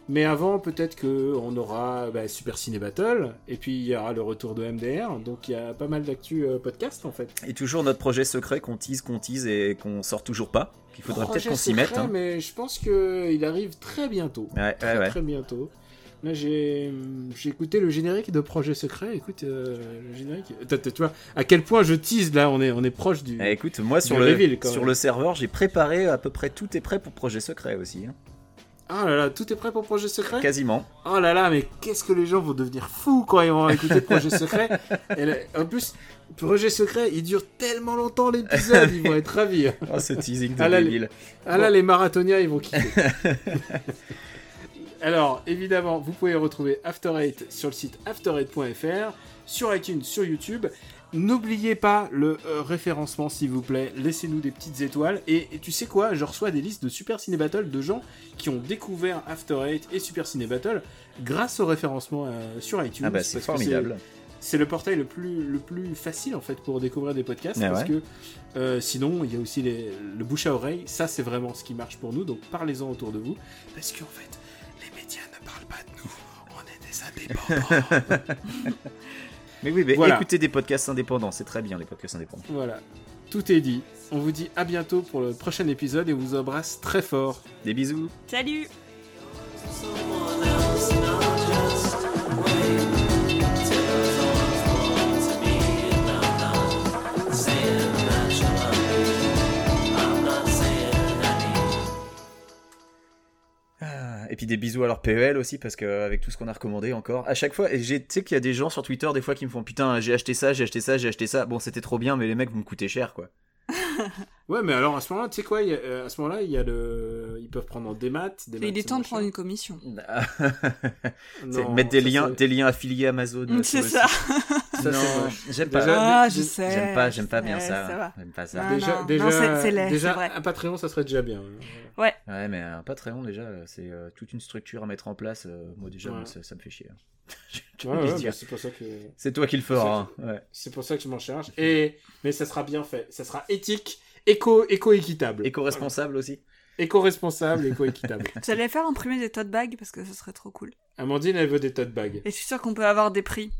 Mais avant, peut-être que on aura bah, Super Ciné Battle, et puis il y aura le retour de MDR. Donc il y a pas mal d'actu euh, podcast en fait. Et toujours notre projet secret qu'on tease, qu'on tease et qu'on sort toujours pas. Qu'il faudrait peut-être qu'on s'y mette. hein. Mais je pense que il arrive très bientôt. Ouais, très, ouais, ouais. très bientôt. Là, j'ai écouté le générique de Projet Secret. Écoute, euh, le générique. Tu vois, à quel point je tease là, on est, on est proche du. Eh, écoute, moi sur, le, reveal, sur le serveur, j'ai préparé à peu près tout est prêt pour projet secret aussi. hein. Ah là là, tout est prêt pour Projet Secret? Quasiment. Oh là là, mais qu'est-ce que les gens vont devenir fous quand ils vont écouter Projet Secret? Et là, En plus, Projet Secret, il dure tellement longtemps l'épisode, ils vont être ravis. Oh, ce teasing de Ah là, les-. Ah là, les marathoniens, ils vont kiffer. Alors, évidemment, vous pouvez retrouver After Eight sur le site after8.fr, sur iTunes, sur YouTube. N'oubliez pas le euh, référencement, s'il vous plaît. Laissez-nous des petites étoiles. Et, et tu sais quoi Je reçois des listes de Super Ciné Battle de gens qui ont découvert After Eight et Super Ciné Battle grâce au référencement euh, sur iTunes. Ah bah c'est formidable. c'est le portail le plus, le plus facile en fait pour découvrir des podcasts Ah parce ouais. que euh, sinon il y a aussi les- le bouche à oreille ça c'est vraiment ce qui marche pour nous donc parlez-en autour de vous parce qu'en fait parlent pas de nous on est des indépendants Mais oui, mais Voilà. écoutez des podcasts indépendants, c'est très bien les podcasts indépendants. voilà tout est dit on vous dit à bientôt pour le prochain épisode et on vous embrasse très fort Des bisous. Salut Et puis des bisous à leur PEL aussi parce que avec tout ce qu'on a recommandé encore à chaque fois. Et tu sais qu'il y a des gens sur Twitter des fois qui me font putain j'ai acheté ça j'ai acheté ça j'ai acheté ça. Bon c'était trop bien mais les mecs vous me coûtez cher quoi. Ouais mais alors à ce moment-là tu sais quoi il y a- euh, à ce moment-là il y a le ils peuvent prendre en démat des Il est temps de prendre une commission. C'est mettre des liens des liens affiliés Amazon euh, C'est ça. Site. Ça, non, c'est moche. j'aime pas. Déjà, Ah, je sais. J'aime pas, j'aime pas sais, bien ça. J'aime pas ça. Déjà, non, déjà, c'est déjà vrai. un Patreon, ça serait déjà bien. Ouais, mais un Patreon déjà, c'est euh, toute une structure à mettre en place. euh, moi déjà, Ouais. moi, ça, ça me fait chier. Je Ouais, ouais, c'est pour ça que C'est toi qui le feras. hein. Ouais. c'est pour ça que je m'en charge. Et mais ça sera bien fait. Ça sera éthique, éco, éco Éco-responsable aussi. éco responsable, éco équitable. J'allais faire imprimer des tote bags parce que ce serait trop cool. Amandine, elle veut des tote bags. Et je suis sûre qu'on peut avoir des prix.